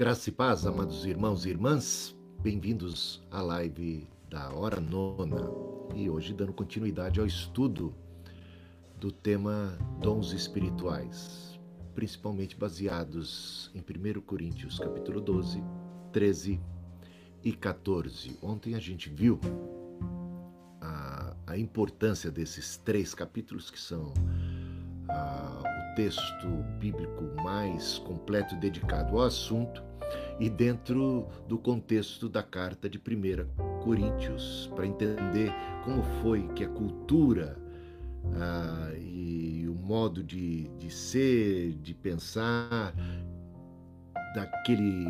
Graça e paz, amados irmãos e irmãs, bem-vindos à live da Hora Nona e hoje dando continuidade ao estudo do tema dons espirituais, principalmente baseados em 1 Coríntios capítulo 12, 13 e 14. Ontem a gente viu a, a importância desses três capítulos que são a, o texto bíblico mais completo dedicado ao assunto e dentro do contexto da carta de 1 Coríntios, para entender como foi que a cultura ah, e o modo de, de ser, de pensar daquele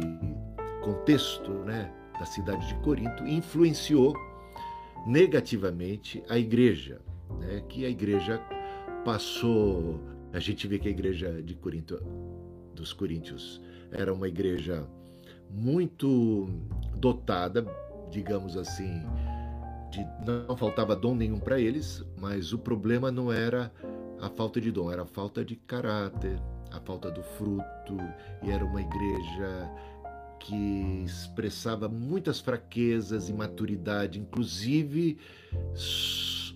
contexto né, da cidade de Corinto influenciou negativamente a igreja, né, que a igreja passou. A gente vê que a igreja de Corinto, dos Coríntios era uma igreja muito dotada, digamos assim, de, não faltava dom nenhum para eles, mas o problema não era a falta de dom, era a falta de caráter, a falta do fruto, e era uma igreja que expressava muitas fraquezas, imaturidade, inclusive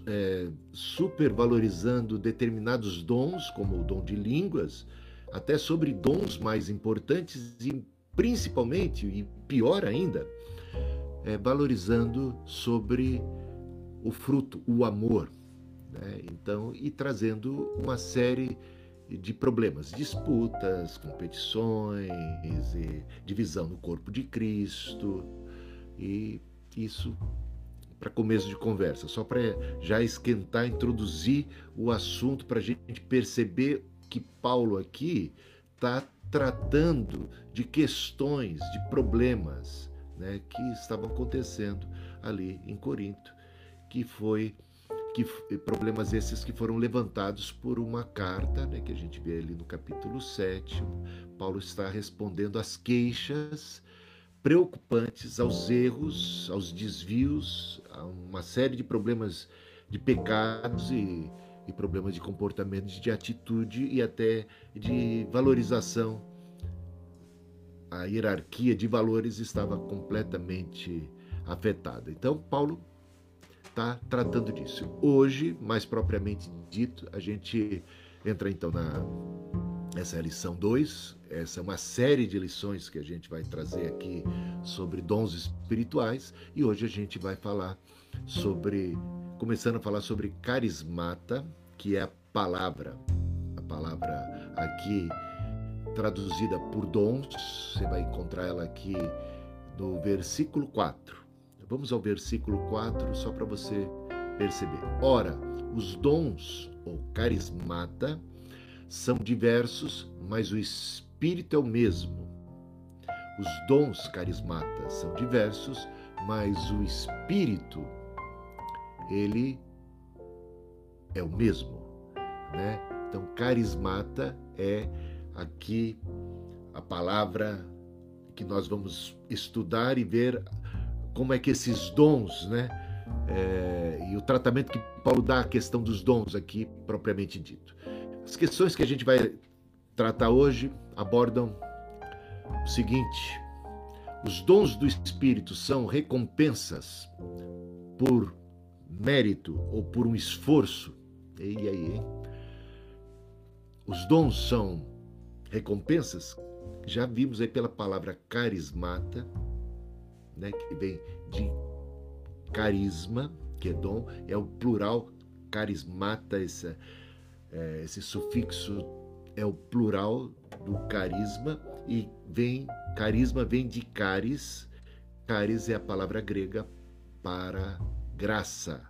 é, supervalorizando determinados dons, como o dom de línguas, até sobre dons mais importantes e principalmente, e pior ainda, é, valorizando sobre o fruto, o amor. Né? Então, e trazendo uma série de problemas, disputas, competições, divisão no corpo de Cristo, e isso para começo de conversa, só para já esquentar, introduzir o assunto para a gente perceber que Paulo aqui está tratando de questões, de problemas né, que estavam acontecendo ali em Corinto, que foi que problemas esses que foram levantados por uma carta, né, que a gente vê ali no capítulo 7. Paulo está respondendo às queixas preocupantes, aos erros, aos desvios, a uma série de problemas de pecados e e problemas de comportamento, de atitude e até de valorização. A hierarquia de valores estava completamente afetada. Então, Paulo está tratando disso. Hoje, mais propriamente dito, a gente entra então na essa é a lição 2. Essa é uma série de lições que a gente vai trazer aqui sobre dons espirituais e hoje a gente vai falar sobre começando a falar sobre carismata, que é a palavra. A palavra aqui traduzida por dons, você vai encontrar ela aqui no versículo 4. Vamos ao versículo 4 só para você perceber. Ora, os dons ou carismata são diversos, mas o espírito é o mesmo. Os dons carismata são diversos, mas o espírito ele é o mesmo, né? Então, carismata é aqui a palavra que nós vamos estudar e ver como é que esses dons, né? É, e o tratamento que Paulo dá à questão dos dons aqui, propriamente dito. As questões que a gente vai tratar hoje abordam o seguinte: os dons do Espírito são recompensas por mérito ou por um esforço. E aí, hein? Os dons são recompensas. Já vimos aí pela palavra carismata, né, que vem de carisma, que é dom, é o plural carismata, esse, é, esse sufixo é o plural do carisma e vem carisma vem de caris. Caris é a palavra grega para graça.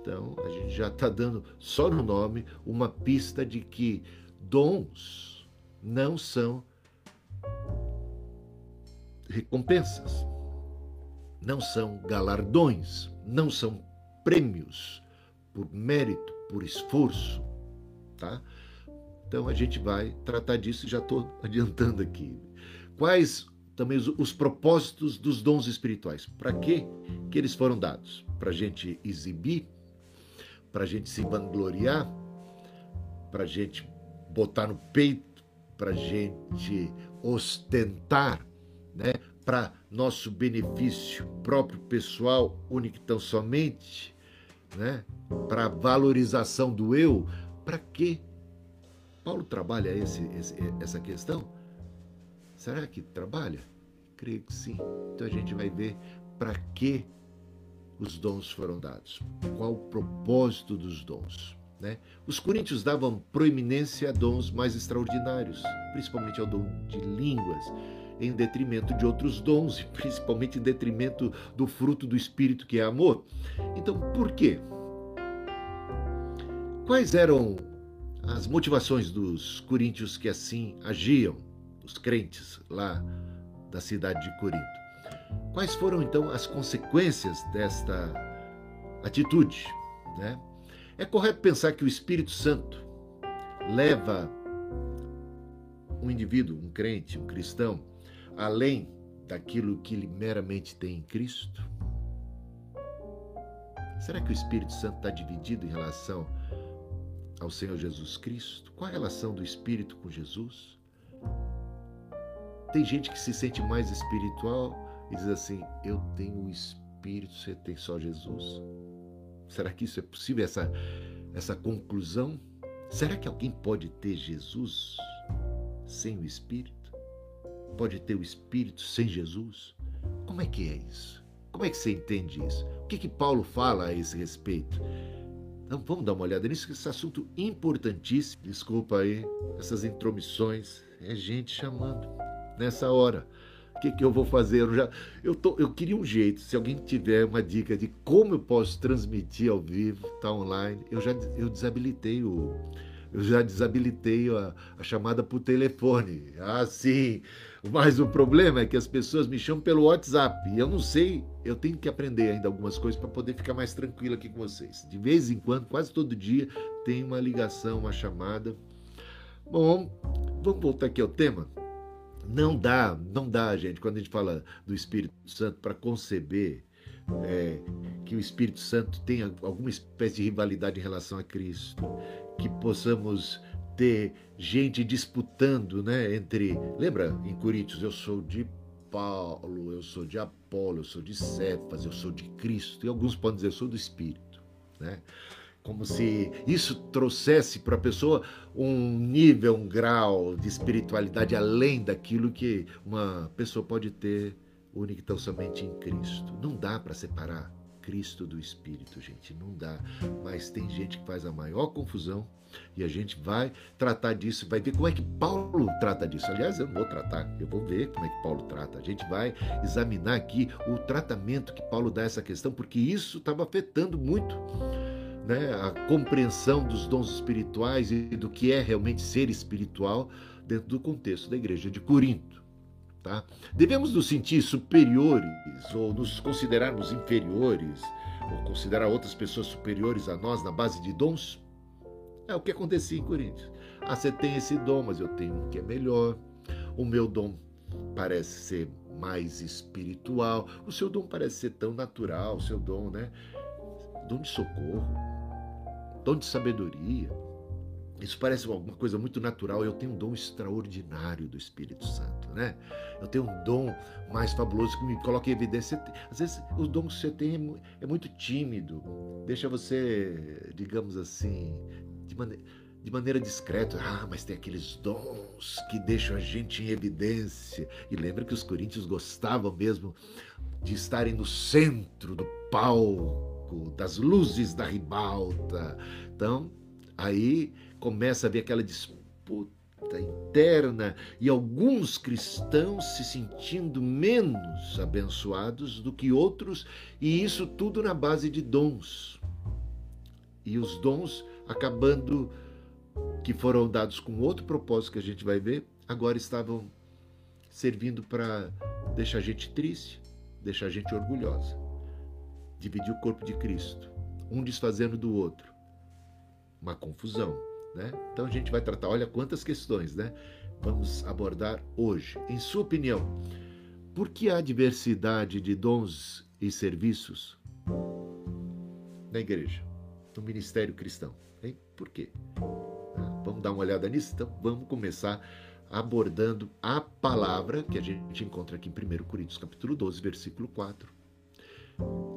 Então, a gente já está dando, só no nome, uma pista de que dons não são recompensas, não são galardões, não são prêmios por mérito, por esforço, tá? Então a gente vai tratar disso, já estou adiantando aqui. Quais também os, os propósitos dos dons espirituais? Para que que eles foram dados? Para a gente exibir, para a gente se vangloriar, para a gente botar no peito, para a gente ostentar né, para nosso benefício próprio pessoal, único tão somente, né, para valorização do eu, para quê? Paulo trabalha esse, esse, essa questão? Será que trabalha? Creio que sim. Então a gente vai ver para que os dons foram dados, qual o propósito dos dons. Né? Os coríntios davam proeminência a dons mais extraordinários, principalmente ao dom de línguas, em detrimento de outros dons, e principalmente em detrimento do fruto do Espírito, que é amor. Então, por quê? Quais eram as motivações dos coríntios que assim agiam, os crentes lá da cidade de Corinto? Quais foram então as consequências desta atitude? Né? É correto pensar que o Espírito Santo leva um indivíduo, um crente, um cristão, além daquilo que ele meramente tem em Cristo? Será que o Espírito Santo está dividido em relação ao Senhor Jesus Cristo? Qual a relação do Espírito com Jesus? Tem gente que se sente mais espiritual e diz assim: Eu tenho o Espírito, você tem só Jesus. Será que isso é possível, essa, essa conclusão? Será que alguém pode ter Jesus sem o Espírito? pode ter o Espírito sem Jesus? Como é que é isso? Como é que você entende isso? O que, que Paulo fala a esse respeito? Então vamos dar uma olhada nisso, esse assunto importantíssimo. Desculpa aí essas intromissões. É gente chamando nessa hora. O que, que eu vou fazer? Eu, já, eu, tô, eu queria um jeito, se alguém tiver uma dica de como eu posso transmitir ao vivo, tá online, eu já eu desabilitei o. Eu já desabilitei a, a chamada por telefone. Ah, sim. Mas o problema é que as pessoas me chamam pelo WhatsApp e eu não sei, eu tenho que aprender ainda algumas coisas para poder ficar mais tranquilo aqui com vocês. De vez em quando, quase todo dia, tem uma ligação, uma chamada. Bom, vamos voltar aqui ao tema. Não dá, não dá, gente, quando a gente fala do Espírito Santo para conceber é, que o Espírito Santo tenha alguma espécie de rivalidade em relação a Cristo, que possamos ter gente disputando, né, entre, lembra em Coríntios, eu sou de Paulo, eu sou de Apolo, eu sou de Cefas, eu sou de Cristo, e alguns podem dizer eu sou do Espírito, né? Como se isso trouxesse para a pessoa um nível, um grau de espiritualidade além daquilo que uma pessoa pode ter única e tão somente em Cristo. Não dá para separar Cristo do Espírito, gente, não dá. Mas tem gente que faz a maior confusão e a gente vai tratar disso, vai ver como é que Paulo trata disso. Aliás, eu não vou tratar, eu vou ver como é que Paulo trata. A gente vai examinar aqui o tratamento que Paulo dá a essa questão, porque isso estava afetando muito né, a compreensão dos dons espirituais e do que é realmente ser espiritual dentro do contexto da igreja de Corinto. Tá? Devemos nos sentir superiores ou nos considerarmos inferiores ou considerar outras pessoas superiores a nós na base de dons? É o que acontecia em Coríntios. Ah, você tem esse dom, mas eu tenho um que é melhor. O meu dom parece ser mais espiritual. O seu dom parece ser tão natural, o seu dom, né? Dom de socorro, dom de sabedoria. Isso parece alguma coisa muito natural. Eu tenho um dom extraordinário do Espírito Santo, né? Eu tenho um dom mais fabuloso que me coloca em evidência. Às vezes, o dom que você tem é muito tímido, deixa você, digamos assim, de, maneira, de maneira discreta. Ah, mas tem aqueles dons que deixam a gente em evidência. E lembra que os coríntios gostavam mesmo de estarem no centro do palco, das luzes da ribalta. Então, aí começa a ver aquela disputa interna e alguns cristãos se sentindo menos abençoados do que outros, e isso tudo na base de dons. E os dons acabando que foram dados com outro propósito que a gente vai ver, agora estavam servindo para deixar a gente triste, deixar a gente orgulhosa. Dividir o corpo de Cristo, um desfazendo do outro. Uma confusão, né? Então a gente vai tratar, olha quantas questões, né? Vamos abordar hoje. Em sua opinião, por que há diversidade de dons e serviços na igreja, no ministério cristão? Hein? Por quê? Ah, vamos dar uma olhada nisso? Então vamos começar abordando a palavra que a gente encontra aqui em 1 Coríntios capítulo 12, versículo 4.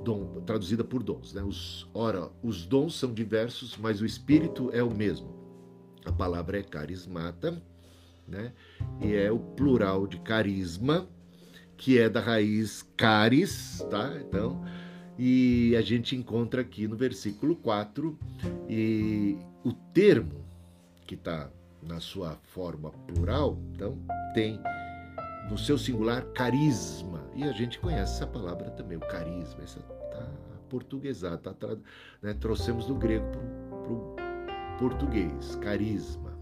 Dom, traduzida por dons. Né? Os, ora, os dons são diversos, mas o Espírito é o mesmo. A palavra é carismata, né? e é o plural de carisma, que é da raiz caris, tá? Então, e a gente encontra aqui no versículo 4 e o termo que está na sua forma plural, então tem no seu singular carisma. E a gente conhece essa palavra também, o carisma, essa tá portuguesada, tá, né? trouxemos do grego para o português, carisma.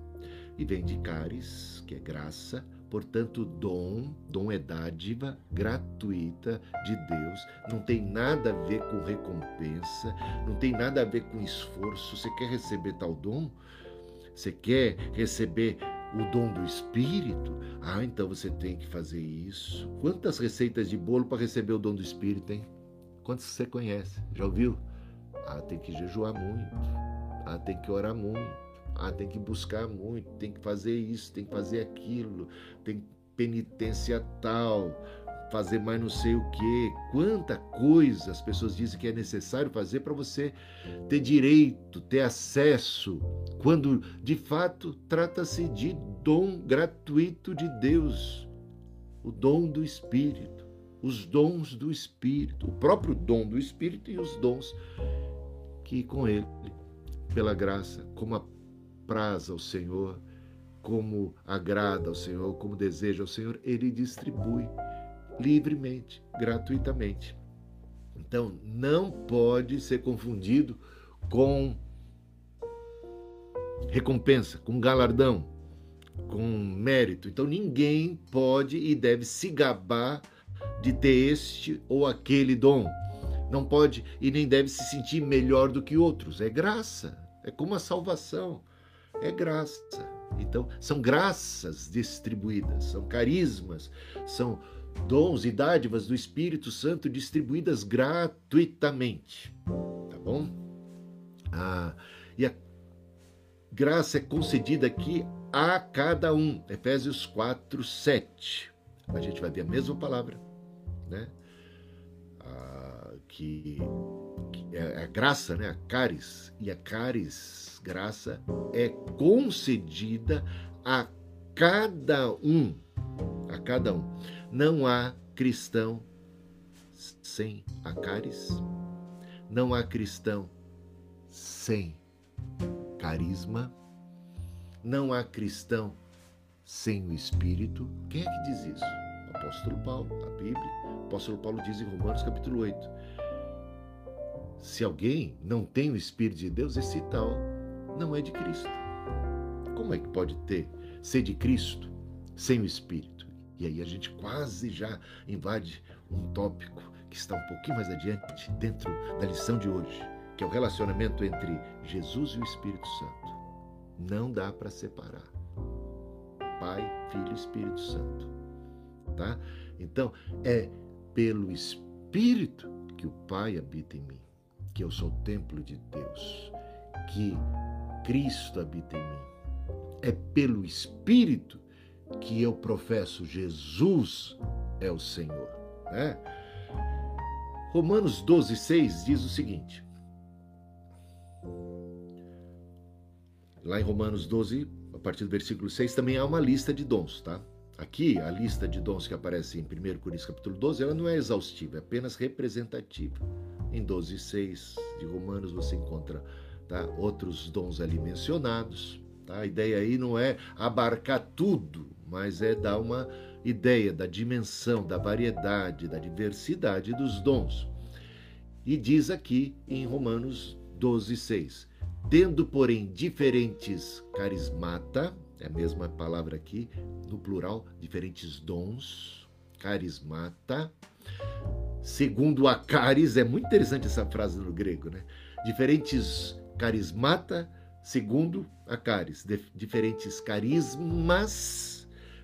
E vem de caris, que é graça, portanto, dom, dom é dádiva gratuita de Deus, não tem nada a ver com recompensa, não tem nada a ver com esforço. Você quer receber tal dom? Você quer receber o dom do Espírito? Ah, então você tem que fazer isso. Quantas receitas de bolo para receber o dom do Espírito, hein? Quantas você conhece? Já ouviu? Ah, tem que jejuar muito. Ah, tem que orar muito. Ah, tem que buscar muito. Tem que fazer isso, tem que fazer aquilo. Tem penitência tal fazer mais não sei o que, quanta coisa as pessoas dizem que é necessário fazer para você ter direito, ter acesso, quando de fato trata-se de dom gratuito de Deus, o dom do Espírito, os dons do Espírito, o próprio dom do Espírito e os dons que com ele, pela graça, como apraz ao Senhor, como agrada ao Senhor, como deseja ao Senhor, ele distribui livremente, gratuitamente. Então, não pode ser confundido com recompensa, com galardão, com mérito. Então, ninguém pode e deve se gabar de ter este ou aquele dom. Não pode e nem deve se sentir melhor do que outros. É graça, é como a salvação. É graça. Então, são graças distribuídas, são carismas, são dons e dádivas do Espírito Santo distribuídas gratuitamente. Tá bom? Ah, e a graça é concedida aqui a cada um. Efésios 4, 7. A gente vai ver a mesma palavra, né? Ah, que, que é a graça, né? A caris. E a caris, graça, é concedida a cada um. A cada um. Não há cristão sem acaris, não há cristão sem carisma, não há cristão sem o Espírito. Quem é que diz isso? O apóstolo Paulo, a Bíblia. O apóstolo Paulo diz em Romanos capítulo 8: se alguém não tem o Espírito de Deus, esse tal não é de Cristo. Como é que pode ter ser de Cristo sem o Espírito? E aí a gente quase já invade um tópico que está um pouquinho mais adiante dentro da lição de hoje, que é o relacionamento entre Jesus e o Espírito Santo. Não dá para separar. Pai, Filho e Espírito Santo. Tá? Então, é pelo Espírito que o Pai habita em mim, que eu sou o templo de Deus, que Cristo habita em mim. É pelo Espírito que eu professo Jesus é o Senhor. Né? Romanos 12, 6 diz o seguinte. Lá em Romanos 12, a partir do versículo 6, também há uma lista de dons, tá? Aqui, a lista de dons que aparece em 1 Coríntios capítulo 12, ela não é exaustiva, é apenas representativa. Em 12, 6 de Romanos você encontra tá, outros dons ali mencionados. Tá? A ideia aí não é abarcar tudo, mas é dar uma ideia da dimensão, da variedade, da diversidade dos dons. E diz aqui em Romanos 12, 6: Tendo, porém, diferentes carismata, é a mesma palavra aqui, no plural, diferentes dons, carismata, segundo a caris, é muito interessante essa frase no grego, né? Diferentes carismata, segundo a caris, diferentes carismas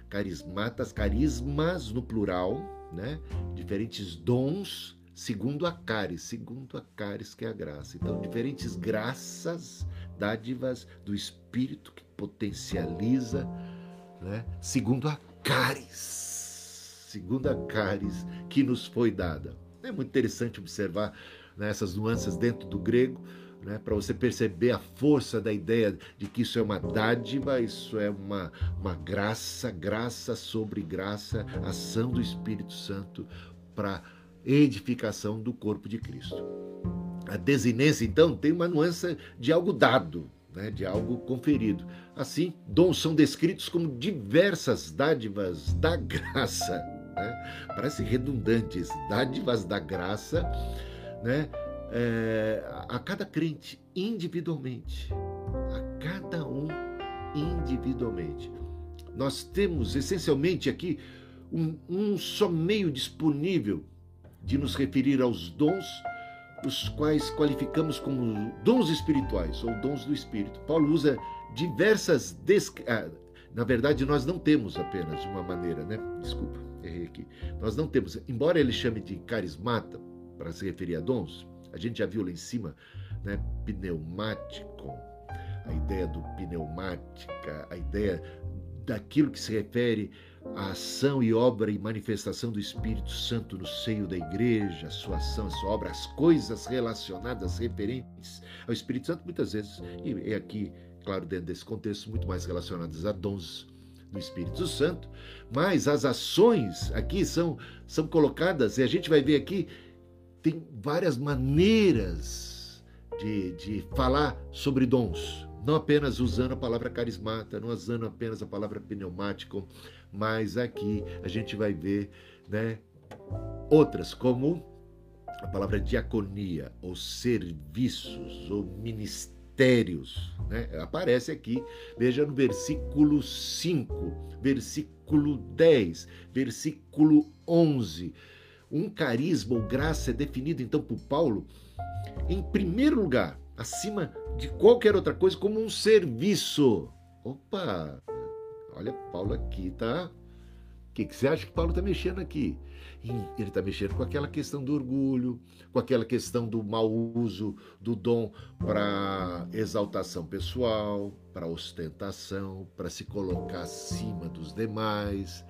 carismatas, carismas no plural, né? Diferentes dons segundo a caris, segundo a caris que é a graça. Então, diferentes graças, dádivas do Espírito que potencializa né? segundo a caris, segundo a caris que nos foi dada. É muito interessante observar né, essas nuances dentro do grego, né, para você perceber a força da ideia de que isso é uma dádiva, isso é uma, uma graça, graça sobre graça, ação do Espírito Santo para edificação do corpo de Cristo. A desinência, então, tem uma nuance de algo dado, né, de algo conferido. Assim, dons são descritos como diversas dádivas da graça. Né? Parece redundantes, dádivas da graça, né? É, a cada crente individualmente, a cada um individualmente. Nós temos essencialmente aqui um, um só meio disponível de nos referir aos dons os quais qualificamos como dons espirituais ou dons do Espírito. Paulo usa diversas. Desc... Ah, na verdade, nós não temos apenas uma maneira, né? Desculpa, errei aqui. Nós não temos, embora ele chame de carismata para se referir a dons, a gente já viu lá em cima, né? Pneumático, a ideia do pneumática, a ideia daquilo que se refere a ação e obra e manifestação do Espírito Santo no seio da igreja, a sua ação, a sua obra, as coisas relacionadas, referentes ao Espírito Santo, muitas vezes, e é aqui, claro, dentro desse contexto, muito mais relacionadas a dons do Espírito Santo, mas as ações aqui são, são colocadas, e a gente vai ver aqui, tem várias maneiras de, de falar sobre dons, não apenas usando a palavra carismata, não usando apenas a palavra pneumático, mas aqui a gente vai ver né, outras, como a palavra diaconia, ou serviços, ou ministérios. Né? Aparece aqui, veja no versículo 5, versículo 10, versículo 11. Um carisma ou graça é definido então por Paulo, em primeiro lugar, acima de qualquer outra coisa, como um serviço. Opa, Olha, Paulo aqui tá. O que, que você acha que Paulo está mexendo aqui? Ele está mexendo com aquela questão do orgulho, com aquela questão do mau uso do dom para exaltação pessoal, para ostentação, para se colocar acima dos demais,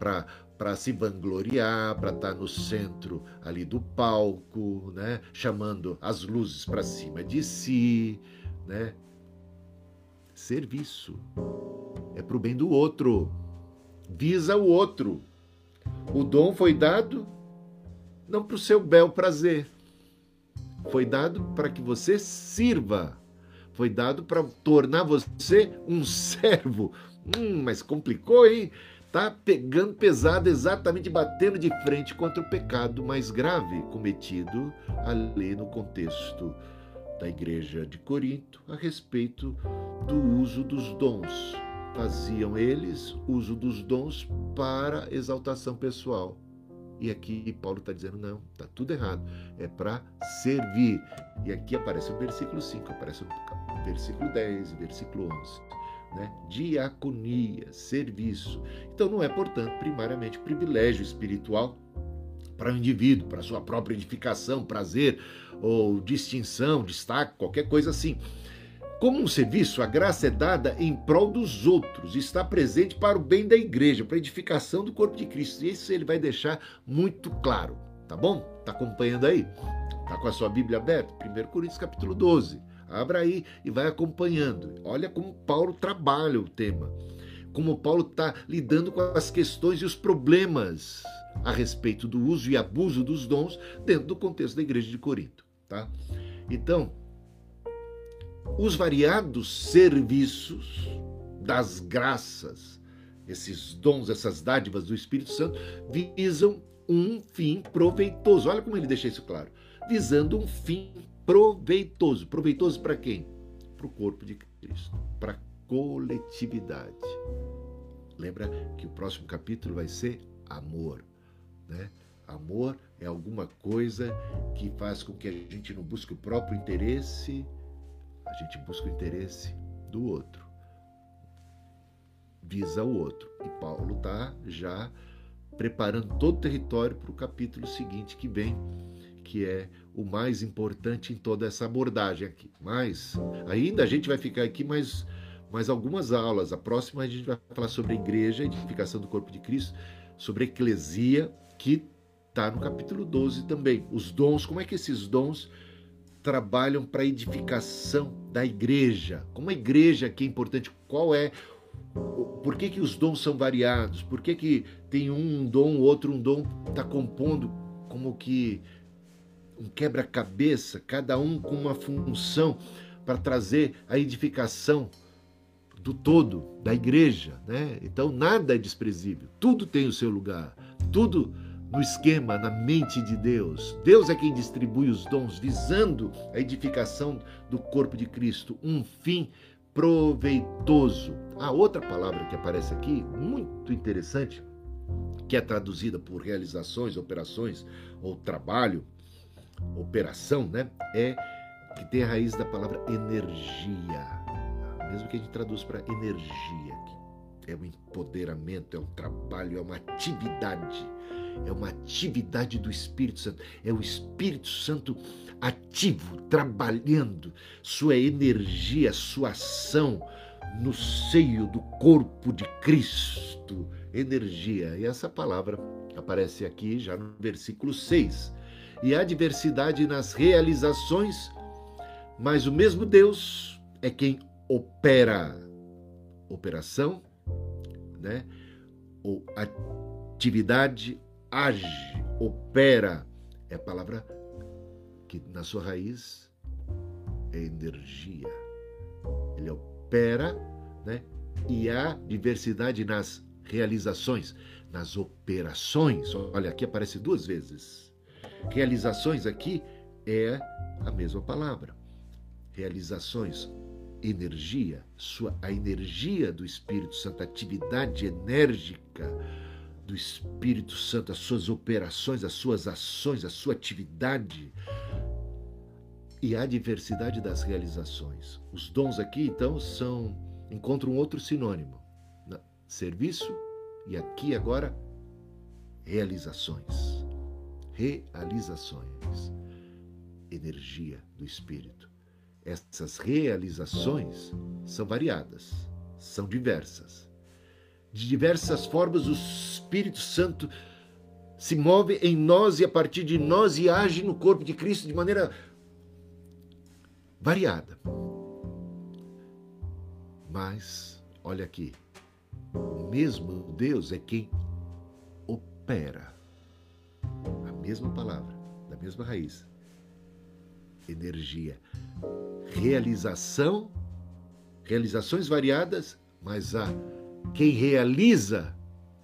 para se vangloriar, para estar tá no centro ali do palco, né? chamando as luzes para cima de si, né? serviço é para o bem do outro, visa o outro. O dom foi dado não para o seu bel prazer, foi dado para que você sirva, foi dado para tornar você um servo. Hum, mas complicou, hein? Tá pegando pesado, exatamente batendo de frente contra o pecado mais grave cometido ali no contexto da igreja de Corinto a respeito do uso dos dons faziam eles uso dos dons para exaltação pessoal. E aqui Paulo está dizendo: não, está tudo errado. É para servir. E aqui aparece o versículo 5, aparece o versículo 10, versículo 11. Né? Diaconia, serviço. Então não é, portanto, primariamente privilégio espiritual para o indivíduo, para sua própria edificação, prazer ou distinção, destaque, qualquer coisa assim como um serviço, a graça é dada em prol dos outros, está presente para o bem da igreja, para a edificação do corpo de Cristo. E isso ele vai deixar muito claro, tá bom? Tá acompanhando aí? Tá com a sua Bíblia aberta? 1 Coríntios capítulo 12. Abra aí e vai acompanhando. Olha como Paulo trabalha o tema. Como Paulo está lidando com as questões e os problemas a respeito do uso e abuso dos dons dentro do contexto da igreja de Corinto, tá? Então, os variados serviços das graças, esses dons, essas dádivas do Espírito Santo, visam um fim proveitoso. Olha como ele deixa isso claro. Visando um fim proveitoso. Proveitoso para quem? Para o corpo de Cristo, para a coletividade. Lembra que o próximo capítulo vai ser amor, né? Amor é alguma coisa que faz com que a gente não busque o próprio interesse, a gente busca o interesse do outro, visa o outro. E Paulo está já preparando todo o território para o capítulo seguinte que vem, que é o mais importante em toda essa abordagem aqui. Mas ainda a gente vai ficar aqui mais, mais algumas aulas. A próxima a gente vai falar sobre a igreja, a edificação do corpo de Cristo, sobre a eclesia, que está no capítulo 12 também. Os dons, como é que esses dons trabalham para a edificação da igreja? Como a igreja aqui é importante? Qual é por que, que os dons são variados? Por que, que tem um dom, outro um dom está compondo como que um quebra-cabeça, cada um com uma função para trazer a edificação do todo, da igreja, né? Então nada é desprezível, tudo tem o seu lugar, tudo no esquema, na mente de Deus. Deus é quem distribui os dons, visando a edificação do corpo de Cristo, um fim proveitoso. A outra palavra que aparece aqui, muito interessante, que é traduzida por realizações, operações ou trabalho, operação, né? É que tem a raiz da palavra energia. Mesmo que a gente traduz para energia, é um empoderamento, é um trabalho, é uma atividade. É uma atividade do Espírito Santo. É o Espírito Santo ativo, trabalhando sua energia, sua ação no seio do corpo de Cristo. Energia. E essa palavra aparece aqui já no versículo 6. E há diversidade nas realizações, mas o mesmo Deus é quem opera. Operação, né? Ou atividade, age, opera. É a palavra que na sua raiz é energia. Ele opera, né? E há diversidade nas realizações, nas operações. Olha, aqui aparece duas vezes. Realizações aqui é a mesma palavra. Realizações, energia, sua, a energia do Espírito Santo, a atividade enérgica do Espírito Santo, as suas operações, as suas ações, a sua atividade e a diversidade das realizações. Os dons aqui, então, são encontram outro sinônimo: serviço e aqui agora realizações. Realizações. Energia do Espírito. Essas realizações são variadas, são diversas. De diversas formas, o Espírito Santo se move em nós e a partir de nós e age no corpo de Cristo de maneira variada. Mas, olha aqui, o mesmo Deus é quem opera. A mesma palavra, da mesma raiz. Energia. Realização, realizações variadas, mas a quem realiza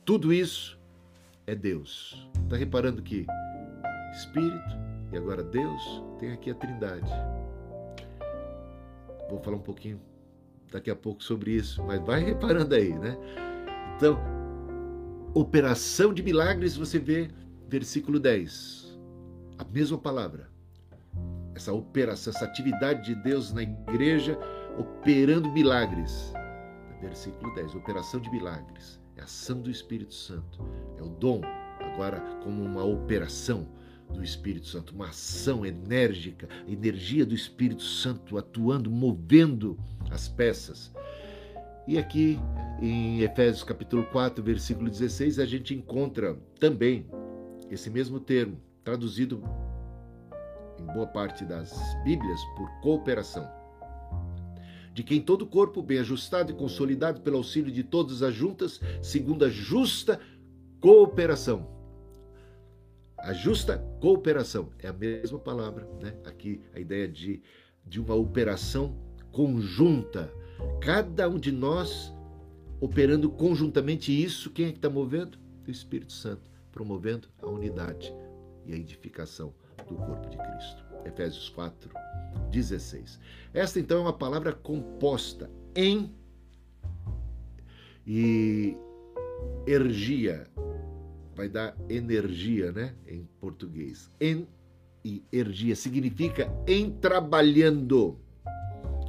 tudo isso é Deus. Está reparando que Espírito e agora Deus tem aqui a Trindade. Vou falar um pouquinho daqui a pouco sobre isso, mas vai reparando aí, né? Então, operação de milagres, você vê versículo 10. A mesma palavra. Essa operação, essa atividade de Deus na igreja operando milagres. Versículo 10. Operação de milagres. É a ação do Espírito Santo. É o dom, agora como uma operação do Espírito Santo, uma ação enérgica, energia do Espírito Santo atuando, movendo as peças. E aqui em Efésios capítulo 4, versículo 16, a gente encontra também esse mesmo termo, traduzido em boa parte das Bíblias por cooperação. De quem todo corpo, bem ajustado e consolidado pelo auxílio de todas as juntas, segundo a justa cooperação a justa cooperação é a mesma palavra, né? Aqui a ideia de, de uma operação conjunta. Cada um de nós operando conjuntamente isso, quem é que está movendo? O Espírito Santo, promovendo a unidade e a edificação do corpo de Cristo. Efésios 4, 16. Esta então é uma palavra composta em e ergia, vai dar energia, né? Em português. En e energia significa em trabalhando.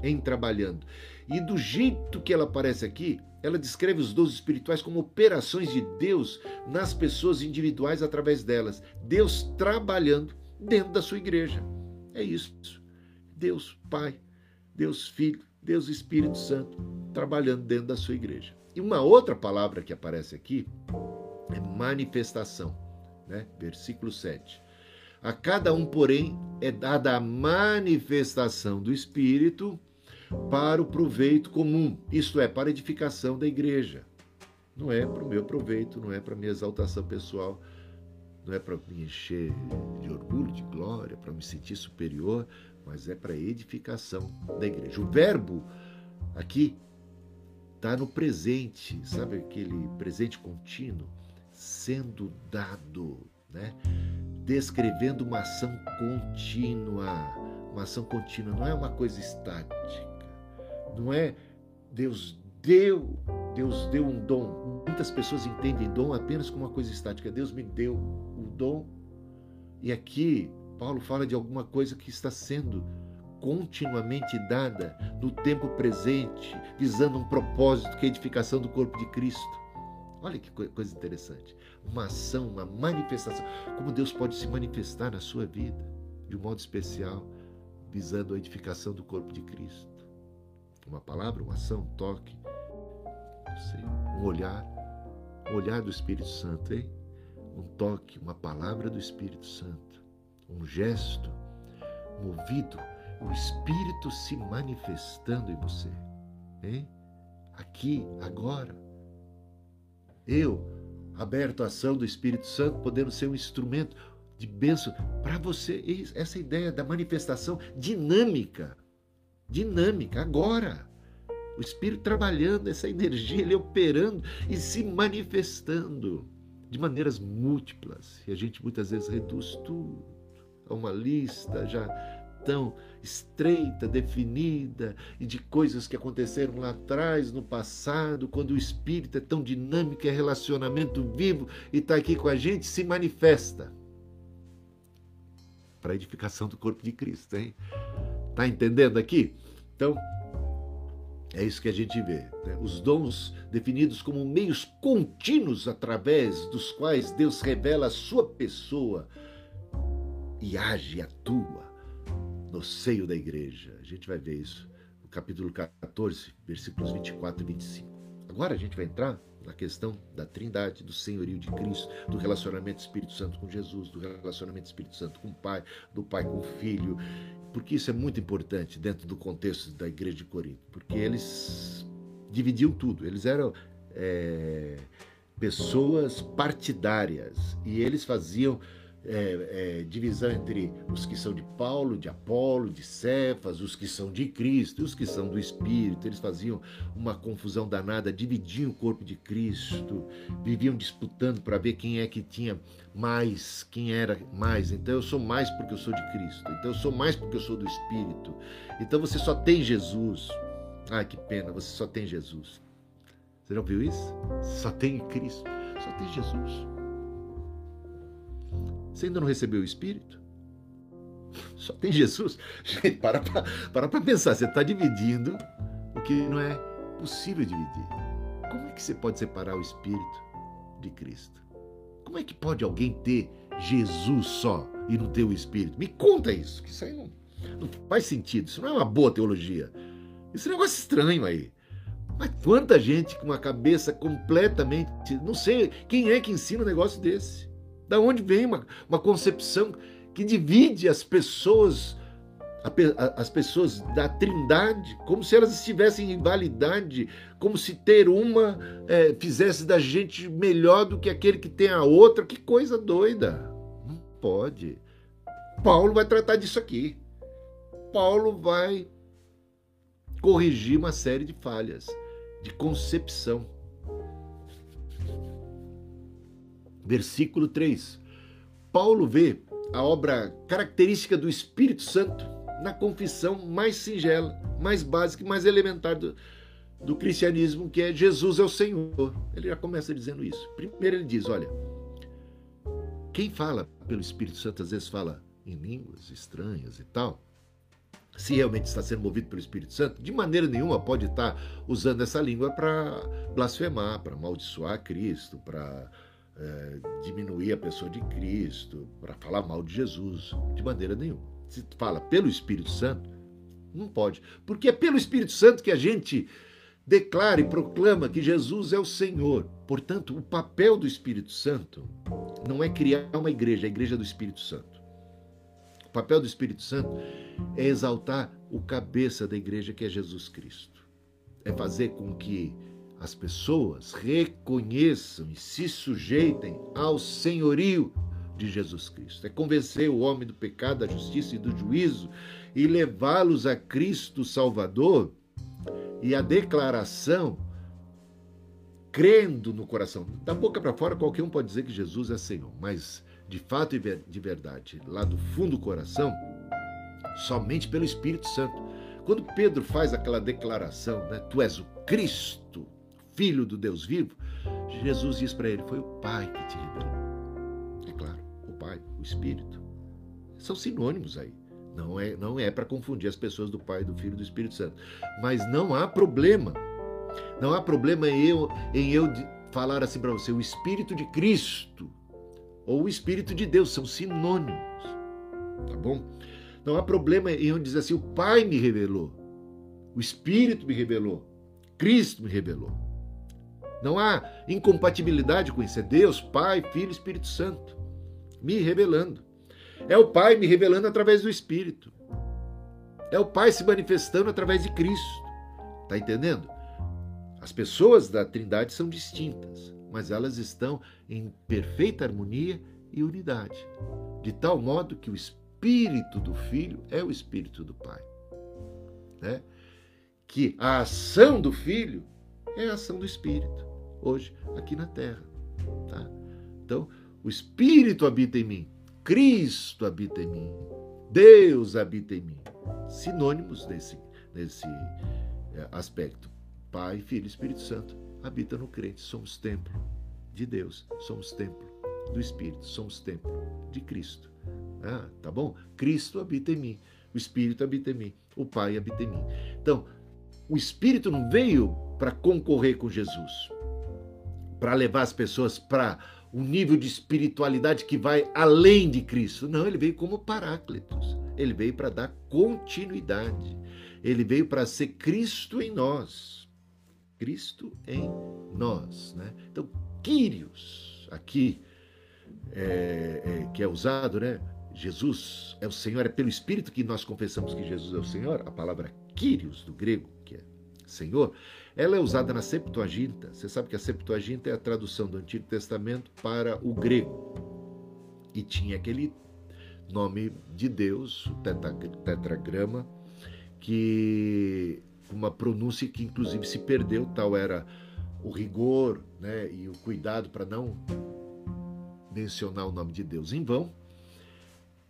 Em trabalhando. E do jeito que ela aparece aqui, ela descreve os dons espirituais como operações de Deus nas pessoas individuais através delas. Deus trabalhando dentro da sua igreja. É isso. Deus Pai, Deus Filho, Deus Espírito Santo trabalhando dentro da sua igreja. E uma outra palavra que aparece aqui é manifestação, né? Versículo 7. A cada um, porém, é dada a manifestação do Espírito para o proveito comum, isto é, para a edificação da igreja. Não é para o meu proveito, não é para a minha exaltação pessoal, não é para me encher de orgulho, de glória, para me sentir superior, mas é para a edificação da igreja. O verbo aqui está no presente, sabe aquele presente contínuo? Sendo dado, né? Descrevendo uma ação contínua. Uma ação contínua não é uma coisa estática. Não é Deus deu, Deus deu um dom. Muitas pessoas entendem dom apenas como uma coisa estática. Deus me deu o dom. E aqui Paulo fala de alguma coisa que está sendo continuamente dada no tempo presente, visando um propósito que é a edificação do corpo de Cristo. Olha que coisa interessante. Uma ação, uma manifestação. Como Deus pode se manifestar na sua vida, de um modo especial, visando a edificação do corpo de Cristo. Uma palavra, uma ação, um toque, um olhar, um olhar do Espírito Santo, hein? Um toque, uma palavra do Espírito Santo, um gesto movido o Espírito se manifestando em você. Hein? Aqui, agora. Eu, aberto à ação do Espírito Santo, podendo ser um instrumento de bênção para você. Essa ideia da manifestação dinâmica. Dinâmica, agora. O Espírito trabalhando, essa energia, ele operando e se manifestando de maneiras múltiplas. E a gente muitas vezes reduz tudo a uma lista já tão estreita, definida e de coisas que aconteceram lá atrás, no passado, quando o espírito é tão dinâmico, é relacionamento vivo e está aqui com a gente, se manifesta para a edificação do corpo de Cristo, hein? Tá entendendo aqui? Então, é isso que a gente vê. Né? Os dons definidos como meios contínuos através dos quais Deus revela a sua pessoa e age atua no seio da igreja. A gente vai ver isso no capítulo 14, versículos 24 e 25. Agora a gente vai entrar na questão da trindade, do senhorio de Cristo, do relacionamento Espírito Santo com Jesus, do relacionamento Espírito Santo com o Pai, do Pai com o Filho, porque isso é muito importante dentro do contexto da igreja de Corinto, porque eles dividiam tudo, eles eram é, pessoas partidárias e eles faziam é, é, divisão entre os que são de Paulo, de Apolo, de Cefas, os que são de Cristo, os que são do Espírito. Eles faziam uma confusão danada, dividiam o corpo de Cristo, viviam disputando para ver quem é que tinha mais, quem era mais. Então eu sou mais porque eu sou de Cristo. Então eu sou mais porque eu sou do Espírito. Então você só tem Jesus. Ai, que pena, você só tem Jesus. Você não viu isso? Só tem Cristo, só tem Jesus. Você ainda não recebeu o Espírito? Só tem Jesus? Gente, para para para pensar. Você está dividindo o que não é possível dividir. Como é que você pode separar o Espírito de Cristo? Como é que pode alguém ter Jesus só e não ter o Espírito? Me conta isso, que isso aí não, não faz sentido. Isso não é uma boa teologia. Isso é um negócio estranho aí. Mas quanta gente com uma cabeça completamente. Não sei quem é que ensina um negócio desse. Da onde vem uma, uma concepção que divide as pessoas, as pessoas da trindade, como se elas estivessem em validade, como se ter uma é, fizesse da gente melhor do que aquele que tem a outra. Que coisa doida! Não pode. Paulo vai tratar disso aqui. Paulo vai corrigir uma série de falhas de concepção. Versículo 3. Paulo vê a obra característica do Espírito Santo na confissão mais singela, mais básica e mais elementar do, do cristianismo, que é Jesus é o Senhor. Ele já começa dizendo isso. Primeiro ele diz: olha, quem fala pelo Espírito Santo às vezes fala em línguas estranhas e tal. Se realmente está sendo movido pelo Espírito Santo, de maneira nenhuma pode estar usando essa língua para blasfemar, para amaldiçoar Cristo, para é, diminuir a pessoa de Cristo, para falar mal de Jesus, de maneira nenhuma. Se fala pelo Espírito Santo, não pode. Porque é pelo Espírito Santo que a gente declara e proclama que Jesus é o Senhor. Portanto, o papel do Espírito Santo não é criar uma igreja, a igreja do Espírito Santo. O papel do Espírito Santo é exaltar o cabeça da igreja, que é Jesus Cristo. É fazer com que as pessoas reconheçam e se sujeitem ao senhorio de Jesus Cristo. É convencer o homem do pecado, da justiça e do juízo e levá-los a Cristo Salvador e a declaração crendo no coração. Da boca para fora, qualquer um pode dizer que Jesus é Senhor, mas de fato e de verdade, lá do fundo do coração, somente pelo Espírito Santo. Quando Pedro faz aquela declaração, né, tu és o Cristo, filho do Deus vivo, Jesus diz para ele: foi o Pai que te revelou. É claro, o Pai, o Espírito. São sinônimos aí. Não é, não é para confundir as pessoas do Pai, do Filho e do Espírito Santo. Mas não há problema. Não há problema em eu, em eu falar assim para você, o Espírito de Cristo ou o Espírito de Deus são sinônimos. Tá bom? Não há problema em eu dizer assim, o Pai me revelou, o Espírito me revelou, Cristo me revelou. Não há incompatibilidade com isso. É Deus, Pai, Filho Espírito Santo me revelando. É o Pai me revelando através do Espírito. É o Pai se manifestando através de Cristo. Está entendendo? As pessoas da Trindade são distintas, mas elas estão em perfeita harmonia e unidade, de tal modo que o Espírito do Filho é o Espírito do Pai. Né? Que a ação do Filho é a ação do Espírito, hoje, aqui na Terra. Tá? Então, o Espírito habita em mim, Cristo habita em mim, Deus habita em mim. Sinônimos desse, desse eh, aspecto. Pai, Filho e Espírito Santo habita no crente. Somos templo de Deus, somos templo do Espírito, somos templo de Cristo. Ah, tá bom? Cristo habita em mim, o Espírito habita em mim, o Pai habita em mim. Então, o Espírito não veio para concorrer com Jesus, para levar as pessoas para um nível de espiritualidade que vai além de Cristo. Não, ele veio como Paráclitos. Ele veio para dar continuidade. Ele veio para ser Cristo em nós. Cristo em nós. Né? Então, Quírios, aqui, é, é, que é usado, né? Jesus é o Senhor, é pelo Espírito que nós confessamos que Jesus é o Senhor. A palavra Quírios, do grego, que é Senhor, ela é usada na Septuaginta. Você sabe que a Septuaginta é a tradução do Antigo Testamento para o grego. E tinha aquele nome de Deus, o tetragrama, que uma pronúncia que inclusive se perdeu, tal era o rigor né, e o cuidado para não mencionar o nome de Deus em vão.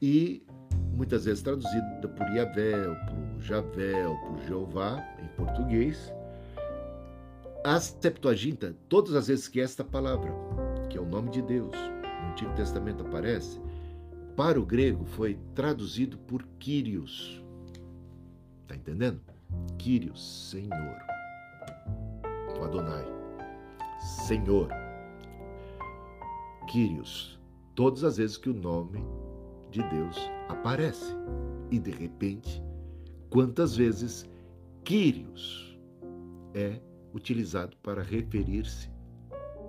E muitas vezes traduzida por Yahvé, por Javé, por Jeová, em português. A Septuaginta, todas as vezes que esta palavra, que é o nome de Deus, no Antigo Testamento aparece, para o grego foi traduzido por Kyrios. Está entendendo? Kyrios, Senhor. O Adonai. Senhor. Kyrios. Todas as vezes que o nome de Deus aparece. E de repente, quantas vezes Kyrios é utilizado para referir-se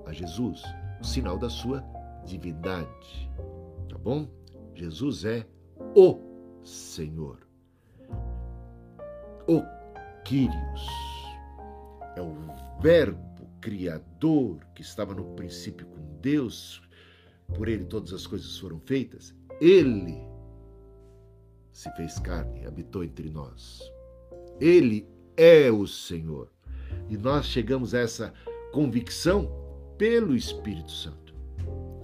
a Jesus, o sinal da sua divindade. Tá bom? Jesus é o Senhor. O Kyrios é o Verbo Criador que estava no princípio com Deus, por ele todas as coisas foram feitas. Ele se fez carne, habitou entre nós. Ele é o Senhor. E nós chegamos a essa convicção pelo Espírito Santo.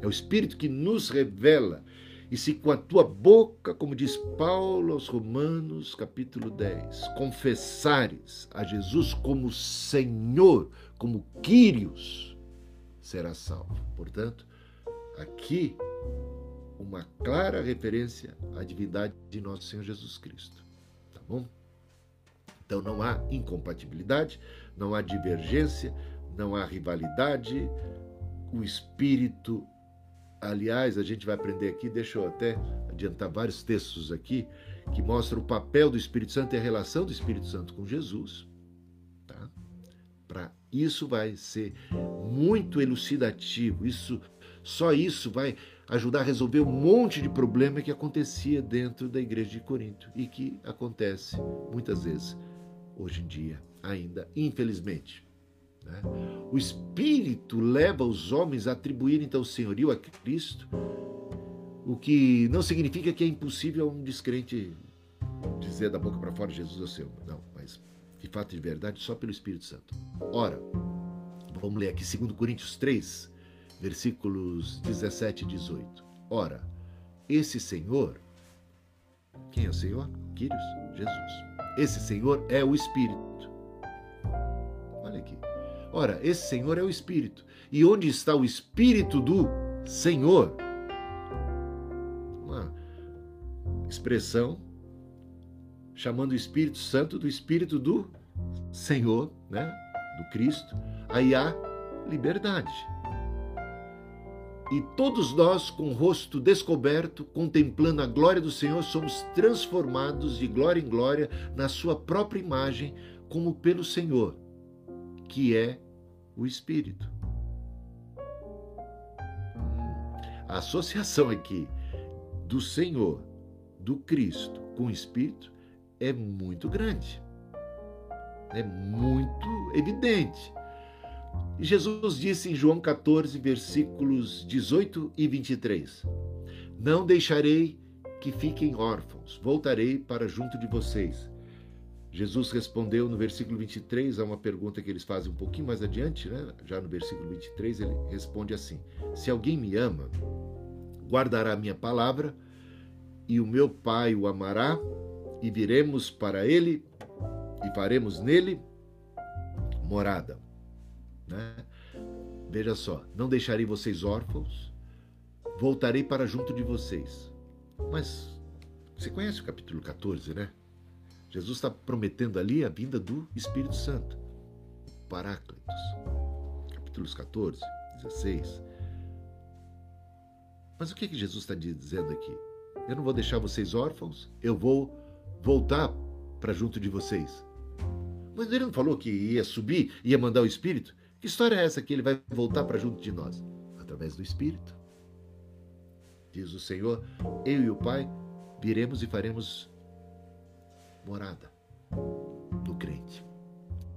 É o Espírito que nos revela. E se com a tua boca, como diz Paulo aos Romanos, capítulo 10, confessares a Jesus como Senhor, como Quírios, será salvo. Portanto, aqui uma clara referência à divindade de nosso Senhor Jesus Cristo. Tá bom? Então não há incompatibilidade, não há divergência, não há rivalidade. O espírito, aliás, a gente vai aprender aqui, deixa eu até adiantar vários textos aqui que mostram o papel do Espírito Santo e a relação do Espírito Santo com Jesus. Tá? Isso vai ser muito elucidativo. Isso, só isso vai ajudar a resolver um monte de problema que acontecia dentro da igreja de Corinto e que acontece muitas vezes hoje em dia ainda, infelizmente. Né? O Espírito leva os homens a atribuírem então o senhorio a Cristo, o que não significa que é impossível um descrente dizer da boca para fora Jesus é o seu. Não, mas de fato de verdade só pelo Espírito Santo. Ora, vamos ler aqui 2 Coríntios 3, versículos 17 e 18. Ora, esse Senhor, quem é o Senhor? Quírios, Jesus. Esse Senhor é o Espírito. Ora, esse Senhor é o Espírito. E onde está o Espírito do Senhor? Uma expressão chamando o Espírito Santo do Espírito do Senhor, né? do Cristo. Aí há liberdade. E todos nós, com o rosto descoberto, contemplando a glória do Senhor, somos transformados de glória em glória na Sua própria imagem, como pelo Senhor, que é o Espírito. A associação aqui do Senhor, do Cristo com o Espírito é muito grande. É muito evidente. Jesus disse em João 14, versículos 18 e 23: Não deixarei que fiquem órfãos, voltarei para junto de vocês. Jesus respondeu no versículo 23 a uma pergunta que eles fazem um pouquinho mais adiante, né? já no versículo 23, ele responde assim: Se alguém me ama, guardará a minha palavra, e o meu Pai o amará, e viremos para ele e faremos nele morada. Né? Veja só, não deixarei vocês órfãos, voltarei para junto de vocês. Mas você conhece o capítulo 14, né? Jesus está prometendo ali a vinda do Espírito Santo, Paráclitos. Capítulos 14, 16. Mas o que, que Jesus está dizendo aqui? Eu não vou deixar vocês órfãos, eu vou voltar para junto de vocês. Mas ele não falou que ia subir, ia mandar o Espírito? Que história é essa que ele vai voltar para junto de nós? Através do Espírito. Diz o Senhor: Eu e o Pai viremos e faremos morada do crente.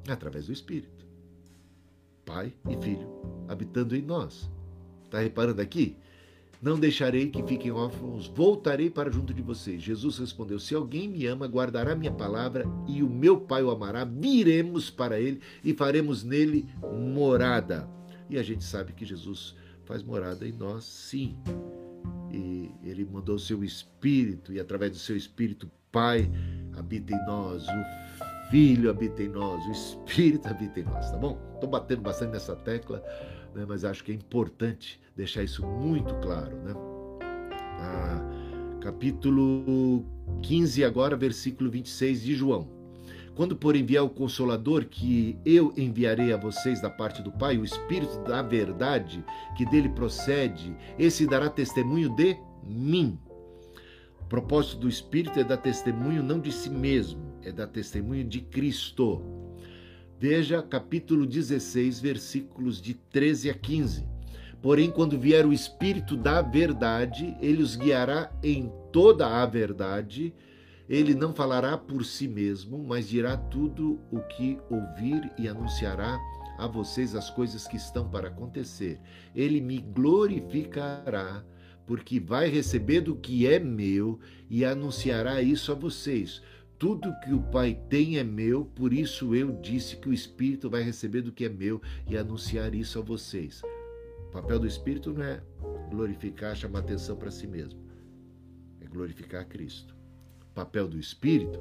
Através do Espírito. Pai e Filho habitando em nós. Está reparando aqui? Não deixarei que fiquem órfãos, voltarei para junto de vocês. Jesus respondeu: Se alguém me ama, guardará minha palavra, e o meu Pai o amará, viremos para ele e faremos nele morada. E a gente sabe que Jesus faz morada em nós, sim. E ele mandou o seu Espírito, e através do seu Espírito, Pai habita em nós, o Filho habita em nós, o Espírito habita em nós, tá bom? Estou batendo bastante nessa tecla né? mas acho que é importante deixar isso muito claro. Né? Ah, capítulo 15, agora, versículo 26 de João. Quando, por enviar o Consolador, que eu enviarei a vocês da parte do Pai, o Espírito da verdade, que dele procede, esse dará testemunho de mim. Propósito do Espírito é dar testemunho não de si mesmo, é dar testemunho de Cristo. Veja capítulo 16, versículos de 13 a 15. Porém, quando vier o Espírito da verdade, ele os guiará em toda a verdade. Ele não falará por si mesmo, mas dirá tudo o que ouvir e anunciará a vocês as coisas que estão para acontecer. Ele me glorificará, porque vai receber do que é meu e anunciará isso a vocês. Tudo que o Pai tem é meu, por isso eu disse que o Espírito vai receber do que é meu e anunciar isso a vocês. O papel do Espírito não é glorificar, chamar atenção para si mesmo, é glorificar Cristo. O papel do Espírito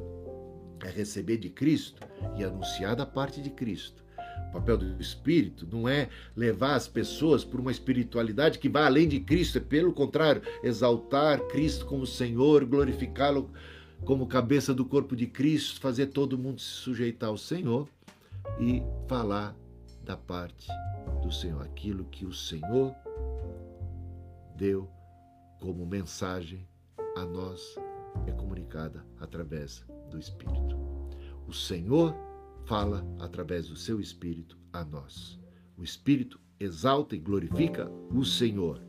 é receber de Cristo e anunciar da parte de Cristo. O papel do Espírito não é levar as pessoas por uma espiritualidade que vai além de Cristo, é pelo contrário, exaltar Cristo como Senhor, glorificá-lo como cabeça do corpo de Cristo, fazer todo mundo se sujeitar ao Senhor e falar da parte do Senhor, aquilo que o Senhor deu como mensagem a nós é comunicada através do Espírito. O Senhor fala através do seu Espírito a nós. O Espírito exalta e glorifica o Senhor.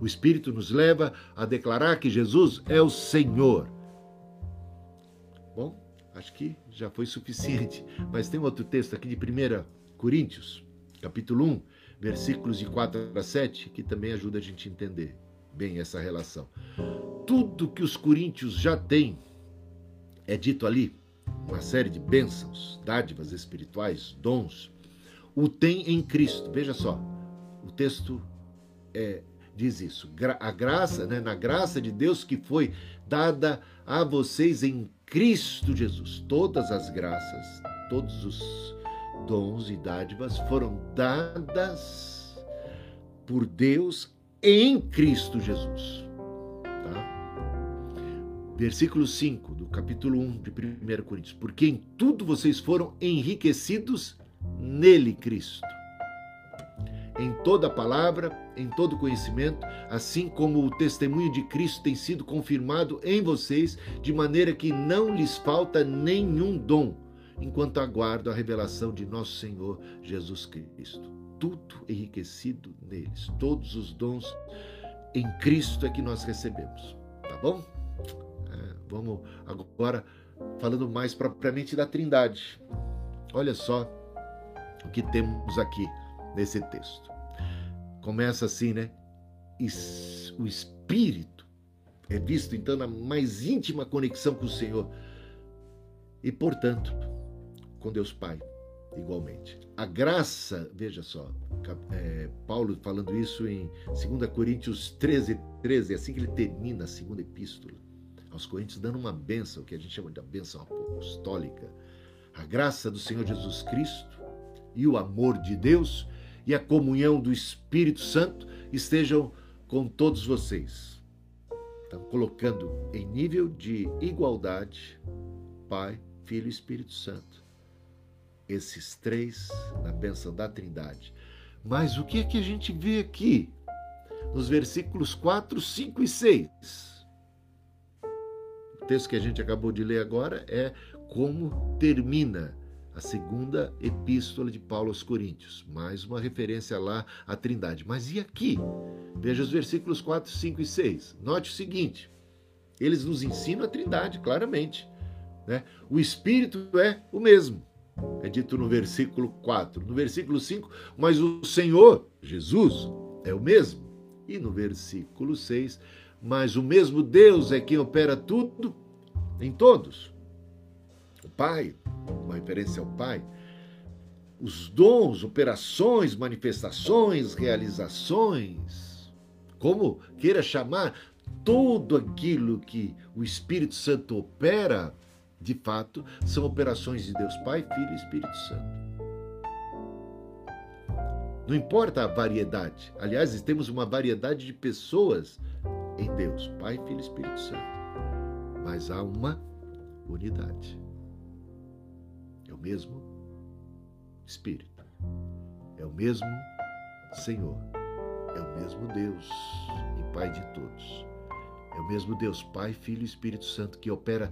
O Espírito nos leva a declarar que Jesus é o Senhor. Bom, acho que já foi suficiente. Mas tem outro texto aqui de 1 Coríntios, capítulo 1, versículos de 4 a 7, que também ajuda a gente a entender bem essa relação. Tudo que os coríntios já têm é dito ali, uma série de bênçãos, dádivas espirituais, dons, o tem em Cristo. Veja só, o texto é, diz isso. A graça, né, na graça de Deus que foi dada a vocês em Cristo Jesus. Todas as graças, todos os dons e dádivas foram dadas por Deus em Cristo Jesus. Versículo 5 do capítulo 1 de 1 Coríntios. Porque em tudo vocês foram enriquecidos nele, Cristo. Em toda palavra, em todo conhecimento, assim como o testemunho de Cristo tem sido confirmado em vocês, de maneira que não lhes falta nenhum dom, enquanto aguardo a revelação de nosso Senhor Jesus Cristo tudo enriquecido neles. Todos os dons em Cristo é que nós recebemos. Tá bom? Vamos agora falando mais propriamente da Trindade. Olha só o que temos aqui nesse texto. Começa assim, né? O Espírito é visto então na mais íntima conexão com o Senhor e, portanto, com Deus Pai igualmente. A graça, veja só, é, Paulo falando isso em 2 Coríntios 13, 13, é assim que ele termina a segunda epístola aos Coríntios, dando uma bênção, que a gente chama de bênção apostólica. A graça do Senhor Jesus Cristo e o amor de Deus e a comunhão do Espírito Santo estejam com todos vocês. Estão colocando em nível de igualdade Pai, Filho e Espírito Santo esses três na bênção da Trindade. Mas o que é que a gente vê aqui? Nos versículos 4, 5 e 6. Texto que a gente acabou de ler agora é como termina a segunda epístola de Paulo aos Coríntios. Mais uma referência lá à Trindade. Mas e aqui? Veja os versículos 4, 5 e 6. Note o seguinte: eles nos ensinam a Trindade, claramente. Né? O Espírito é o mesmo. É dito no versículo 4. No versículo 5, mas o Senhor, Jesus, é o mesmo. E no versículo 6, mas o mesmo Deus é quem opera tudo em todos. O Pai, uma referência ao Pai. Os dons, operações, manifestações, realizações, como queira chamar, tudo aquilo que o Espírito Santo opera de fato, são operações de Deus Pai, Filho e Espírito Santo. Não importa a variedade. Aliás, temos uma variedade de pessoas em Deus, Pai, Filho e Espírito Santo. Mas há uma unidade. É o mesmo Espírito. É o mesmo Senhor. É o mesmo Deus e Pai de todos. É o mesmo Deus, Pai, Filho e Espírito Santo, que opera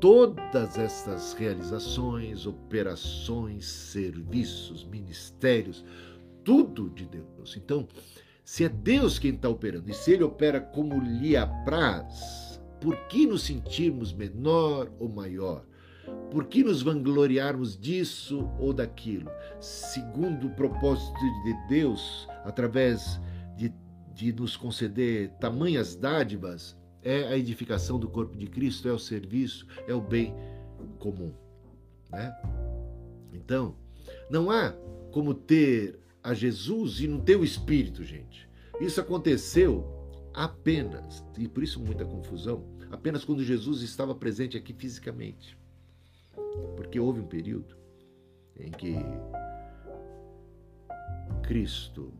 todas essas realizações, operações, serviços, ministérios, tudo de Deus. Então, se é Deus quem está operando e se Ele opera como lhe apraz, por que nos sentirmos menor ou maior? Por que nos vangloriarmos disso ou daquilo? Segundo o propósito de Deus, através de, de nos conceder tamanhas dádivas, é a edificação do corpo de Cristo, é o serviço, é o bem comum. Né? Então, não há como ter a Jesus e não ter o Espírito, gente. Isso aconteceu apenas, e por isso muita confusão, apenas quando Jesus estava presente aqui fisicamente. Porque houve um período em que Cristo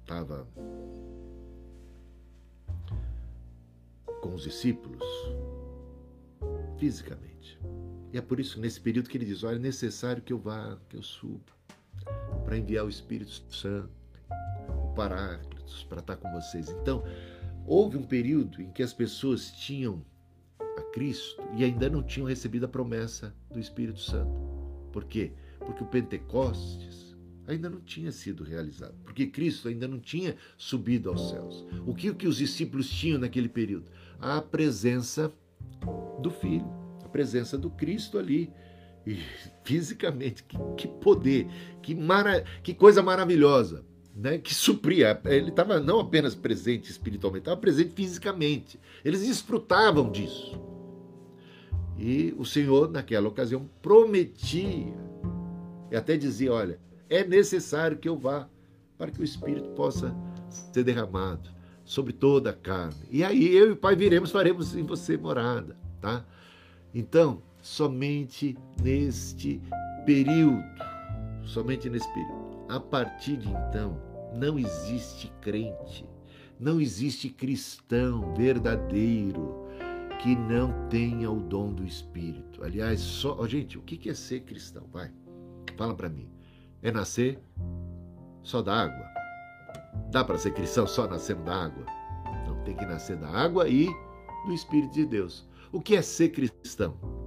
estava com os discípulos fisicamente. E é por isso, nesse período, que ele diz: Olha, é necessário que eu vá, que eu suba, para enviar o Espírito Santo, o Paráclitos, para estar com vocês. Então, houve um período em que as pessoas tinham a Cristo e ainda não tinham recebido a promessa do Espírito Santo. Por quê? Porque o Pentecostes ainda não tinha sido realizado, porque Cristo ainda não tinha subido aos céus. O que, o que os discípulos tinham naquele período? A presença do Filho, a presença do Cristo ali. E fisicamente, que, que poder, que, mara, que coisa maravilhosa né, que supria. Ele estava não apenas presente espiritualmente, estava presente fisicamente. Eles desfrutavam disso. E o Senhor, naquela ocasião, prometia e até dizia: Olha, é necessário que eu vá para que o Espírito possa ser derramado sobre toda a carne. E aí eu e o Pai viremos, faremos em você morada, tá? Então, somente neste período, somente nesse período, a partir de então, não existe crente, não existe cristão verdadeiro que não tenha o dom do Espírito. Aliás, só, oh, gente, o que é ser cristão? Vai, fala para mim. É nascer só da água? Dá para ser cristão só nascendo da água? Não, tem que nascer da água e do Espírito de Deus. O que é ser cristão?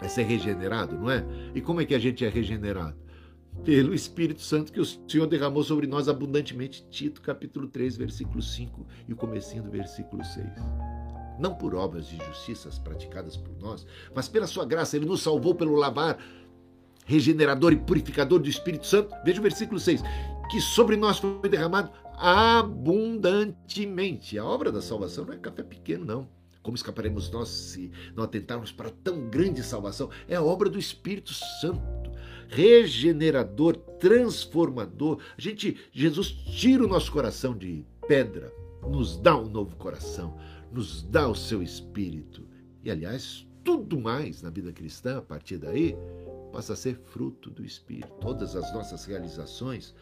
É ser regenerado, não é? E como é que a gente é regenerado? pelo Espírito Santo que o Senhor derramou sobre nós abundantemente. Tito capítulo 3, versículo 5 e o comecinho do versículo 6. Não por obras de justiças praticadas por nós, mas pela sua graça, ele nos salvou pelo lavar regenerador e purificador do Espírito Santo. Veja o versículo 6, que sobre nós foi derramado abundantemente. A obra da salvação não é café pequeno, não. Como escaparemos nós se não atentarmos para tão grande salvação? É a obra do Espírito Santo regenerador, transformador. A gente, Jesus tira o nosso coração de pedra, nos dá um novo coração, nos dá o seu espírito. E aliás, tudo mais na vida cristã, a partir daí, passa a ser fruto do espírito. Todas as nossas realizações,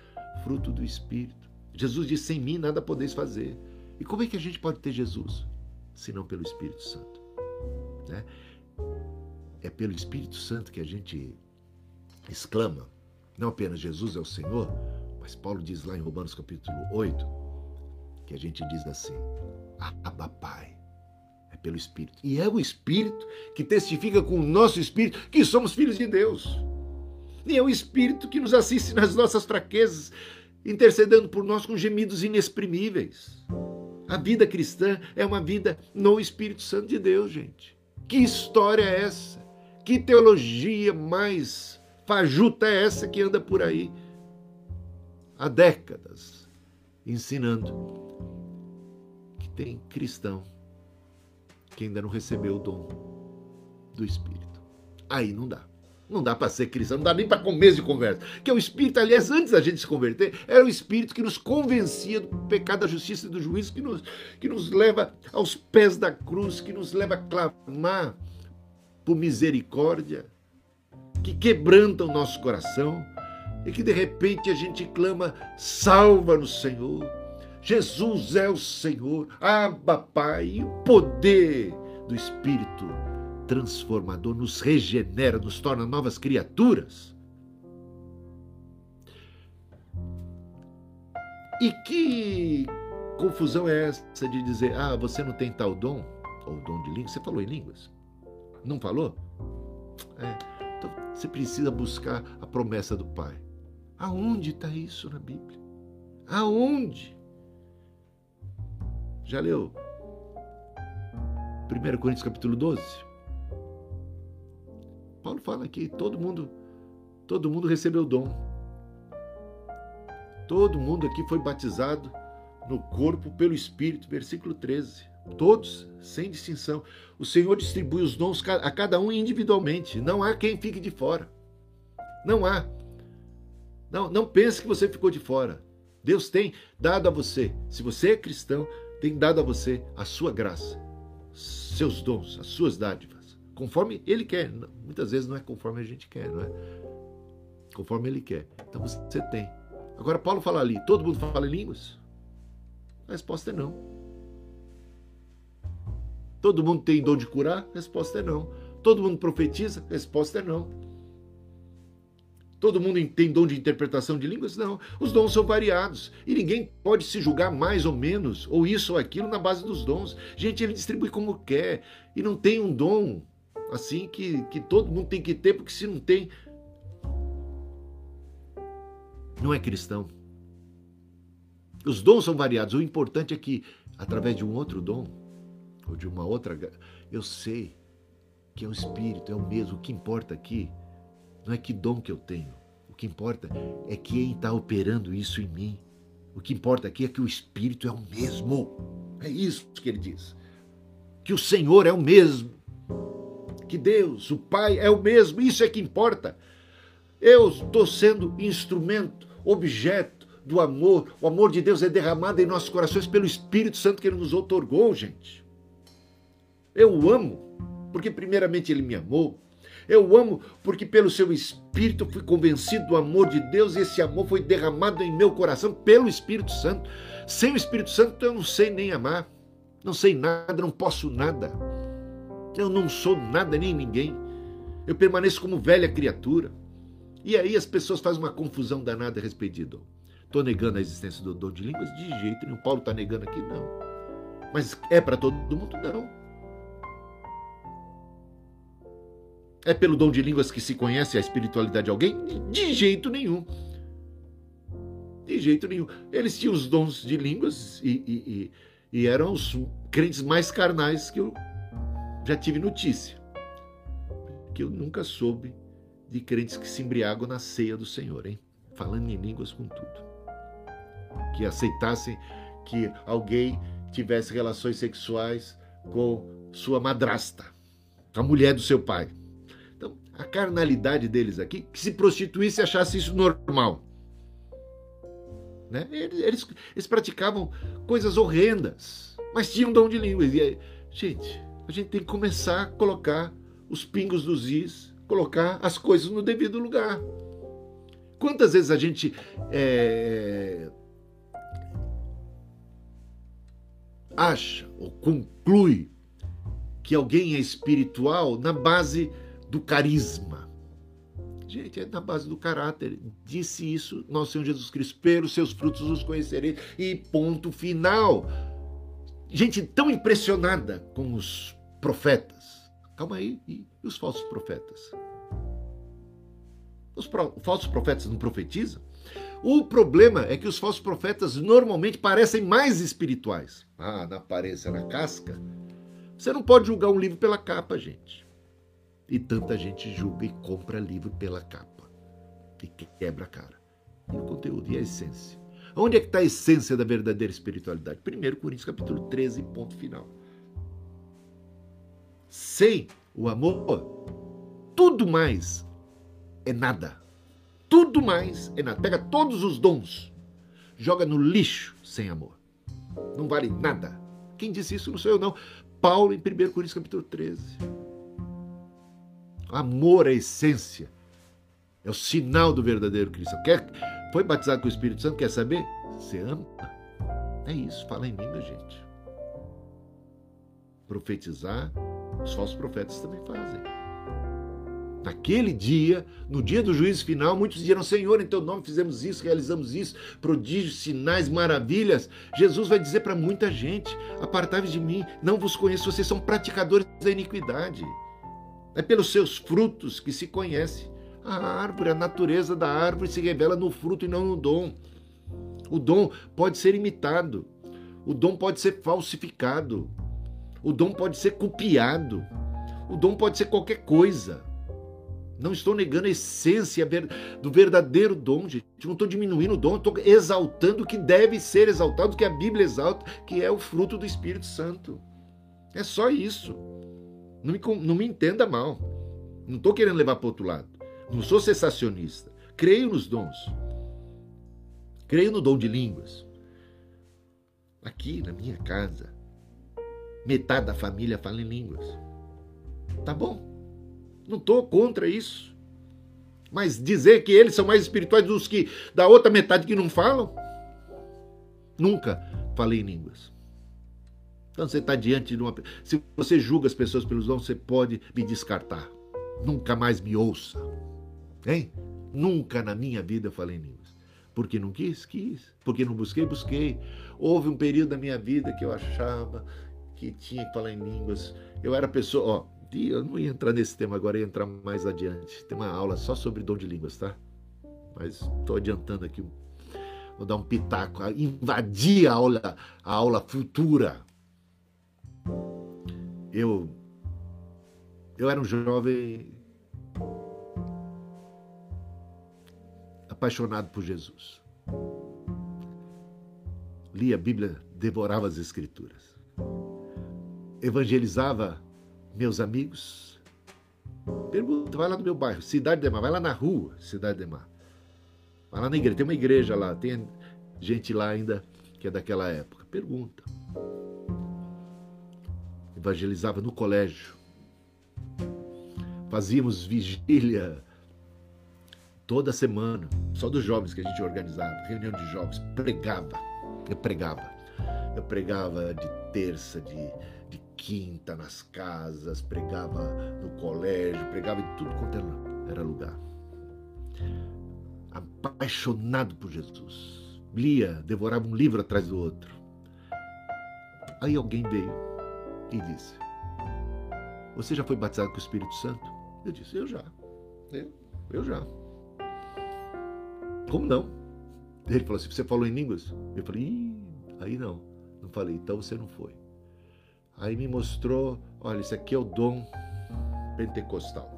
fruto do espírito. Jesus disse: sem mim nada podeis fazer. E como é que a gente pode ter Jesus? Se não pelo Espírito Santo. Né? É pelo Espírito Santo que a gente exclama, não apenas Jesus é o Senhor, mas Paulo diz lá em Romanos capítulo 8, que a gente diz assim: Abba Pai. É pelo Espírito. E é o Espírito que testifica com o nosso Espírito que somos filhos de Deus. E é o Espírito que nos assiste nas nossas fraquezas, intercedendo por nós com gemidos inexprimíveis. A vida cristã é uma vida no Espírito Santo de Deus, gente. Que história é essa? Que teologia mais fajuta é essa que anda por aí há décadas ensinando que tem cristão que ainda não recebeu o dom do Espírito. Aí não dá. Não dá para ser cristão, não dá nem para começo de conversa. Que é o Espírito, aliás, antes da gente se converter, era o Espírito que nos convencia do pecado, da justiça e do juízo, que nos, que nos leva aos pés da cruz, que nos leva a clamar por misericórdia, que quebrantam o nosso coração e que de repente a gente clama: salva-nos, Senhor. Jesus é o Senhor, Abba Pai, e o poder do Espírito transformador nos regenera, nos torna novas criaturas. E que confusão é essa de dizer, ah, você não tem tal dom, ou dom de língua? Você falou em línguas? Não falou? É. Então você precisa buscar a promessa do Pai. Aonde está isso na Bíblia? Aonde? Já leu 1 Coríntios capítulo 12? Paulo fala que todo mundo, todo mundo recebeu o dom. Todo mundo aqui foi batizado no corpo pelo Espírito, versículo 13. Todos, sem distinção. O Senhor distribui os dons a cada um individualmente. Não há quem fique de fora. Não há. Não, não pense que você ficou de fora. Deus tem dado a você, se você é cristão, tem dado a você a sua graça, seus dons, as suas dádivas, conforme Ele quer. Muitas vezes não é conforme a gente quer, não é? Conforme Ele quer. Então você tem. Agora, Paulo fala ali: todo mundo fala em línguas? A resposta é não. Todo mundo tem dom de curar? Resposta é não. Todo mundo profetiza? Resposta é não. Todo mundo tem dom de interpretação de línguas? Não. Os dons são variados. E ninguém pode se julgar mais ou menos, ou isso ou aquilo, na base dos dons. Gente, ele distribui como quer. E não tem um dom assim que, que todo mundo tem que ter, porque se não tem, não é cristão. Os dons são variados. O importante é que, através de um outro dom, ou de uma outra, eu sei que é o Espírito, é o mesmo. O que importa aqui não é que dom que eu tenho. O que importa é quem está operando isso em mim. O que importa aqui é que o Espírito é o mesmo. É isso que ele diz. Que o Senhor é o mesmo. Que Deus, o Pai, é o mesmo. Isso é que importa. Eu estou sendo instrumento, objeto do amor. O amor de Deus é derramado em nossos corações pelo Espírito Santo que Ele nos otorgou, gente. Eu amo, porque primeiramente Ele me amou. Eu amo porque pelo seu Espírito fui convencido do amor de Deus e esse amor foi derramado em meu coração pelo Espírito Santo. Sem o Espírito Santo eu não sei nem amar, não sei nada, não posso nada. Eu não sou nada nem ninguém. Eu permaneço como velha criatura. E aí as pessoas fazem uma confusão danada a respeito de dom. Estou negando a existência do dom de línguas? De jeito nenhum. Paulo está negando aqui? Não. Mas é para todo mundo? Não. É pelo dom de línguas que se conhece a espiritualidade de alguém? De jeito nenhum. De jeito nenhum. Eles tinham os dons de línguas e, e, e, e eram os crentes mais carnais que já tive notícia. Que eu nunca soube de crentes que se embriagam na ceia do Senhor, hein? Falando em línguas com tudo. Que aceitassem que alguém tivesse relações sexuais com sua madrasta, a mulher do seu pai a carnalidade deles aqui, que se prostituísse e achasse isso normal. Né? Eles, eles, praticavam coisas horrendas, mas tinham dom de língua. E aí, gente, a gente tem que começar a colocar os pingos dos is, colocar as coisas no devido lugar. Quantas vezes a gente é, acha ou conclui que alguém é espiritual na base do carisma. Gente, é na base do caráter. Disse isso nosso Senhor Jesus Cristo: pelos seus frutos os conhecereis. E ponto final. Gente tão impressionada com os profetas. Calma aí, e os falsos profetas? Os pro, falsos profetas não profetizam? O problema é que os falsos profetas normalmente parecem mais espirituais. Ah, na aparência, na casca. Você não pode julgar um livro pela capa, gente. E tanta gente julga e compra livro pela capa. E quebra a cara. E o conteúdo e a essência. Onde é que está a essência da verdadeira espiritualidade? 1 Coríntios capítulo 13, ponto final. Sem o amor, tudo mais é nada. Tudo mais é nada. Pega todos os dons, joga no lixo sem amor. Não vale nada. Quem disse isso não sou eu, não. Paulo, em 1 Coríntios capítulo 13. Amor é a essência. É o sinal do verdadeiro cristão. Quer, foi batizado com o Espírito Santo? Quer saber? Você ama? É isso. Fala em língua, gente. Profetizar, os falsos profetas também fazem. Naquele dia, no dia do juízo final, muitos dirão: Senhor, em teu nome fizemos isso, realizamos isso, prodígios, sinais, maravilhas. Jesus vai dizer para muita gente: Apartai-vos de mim, não vos conheço, vocês são praticadores da iniquidade. É pelos seus frutos que se conhece. A árvore, a natureza da árvore se revela no fruto e não no dom. O dom pode ser imitado. O dom pode ser falsificado. O dom pode ser copiado. O dom pode ser qualquer coisa. Não estou negando a essência do verdadeiro dom, gente. Não estou diminuindo o dom, estou exaltando o que deve ser exaltado, o que a Bíblia exalta, que é o fruto do Espírito Santo. É só isso. Não me, não me entenda mal. Não estou querendo levar para outro lado. Não sou sensacionista. Creio nos dons. Creio no dom de línguas. Aqui na minha casa, metade da família fala em línguas. Tá bom. Não estou contra isso. Mas dizer que eles são mais espirituais dos que da outra metade que não falam? Nunca falei em línguas. Então você está diante de uma. Se você julga as pessoas pelos dons, você pode me descartar. Nunca mais me ouça. Hein? Nunca na minha vida eu falei em línguas. Porque não quis? Quis. Porque não busquei? Busquei. Houve um período da minha vida que eu achava que tinha que falar em línguas. Eu era pessoa. Ó, eu não ia entrar nesse tema agora, ia entrar mais adiante. Tem uma aula só sobre dom de línguas, tá? mas estou adiantando aqui. Vou dar um pitaco, invadir a aula, a aula futura. Eu, eu era um jovem apaixonado por Jesus. Lia a Bíblia, devorava as Escrituras. Evangelizava meus amigos. Pergunta, vai lá no meu bairro, Cidade de Mar, vai lá na rua, Cidade de Mar. Vai lá na igreja, tem uma igreja lá, tem gente lá ainda que é daquela época. Pergunta. Evangelizava no colégio. Fazíamos vigília toda semana, só dos jovens que a gente organizava, reunião de jovens, pregava. Eu pregava. Eu pregava de terça, de, de quinta nas casas, pregava no colégio, pregava em tudo quanto era lugar. Apaixonado por Jesus. Lia, devorava um livro atrás do outro. Aí alguém veio e disse: Você já foi batizado com o Espírito Santo? Eu disse: Eu já. Eu, eu já. Como não? Ele falou assim: Você falou em línguas? Eu falei: Ih, aí não. Não falei, então você não foi. Aí me mostrou: olha, isso aqui é o dom pentecostal,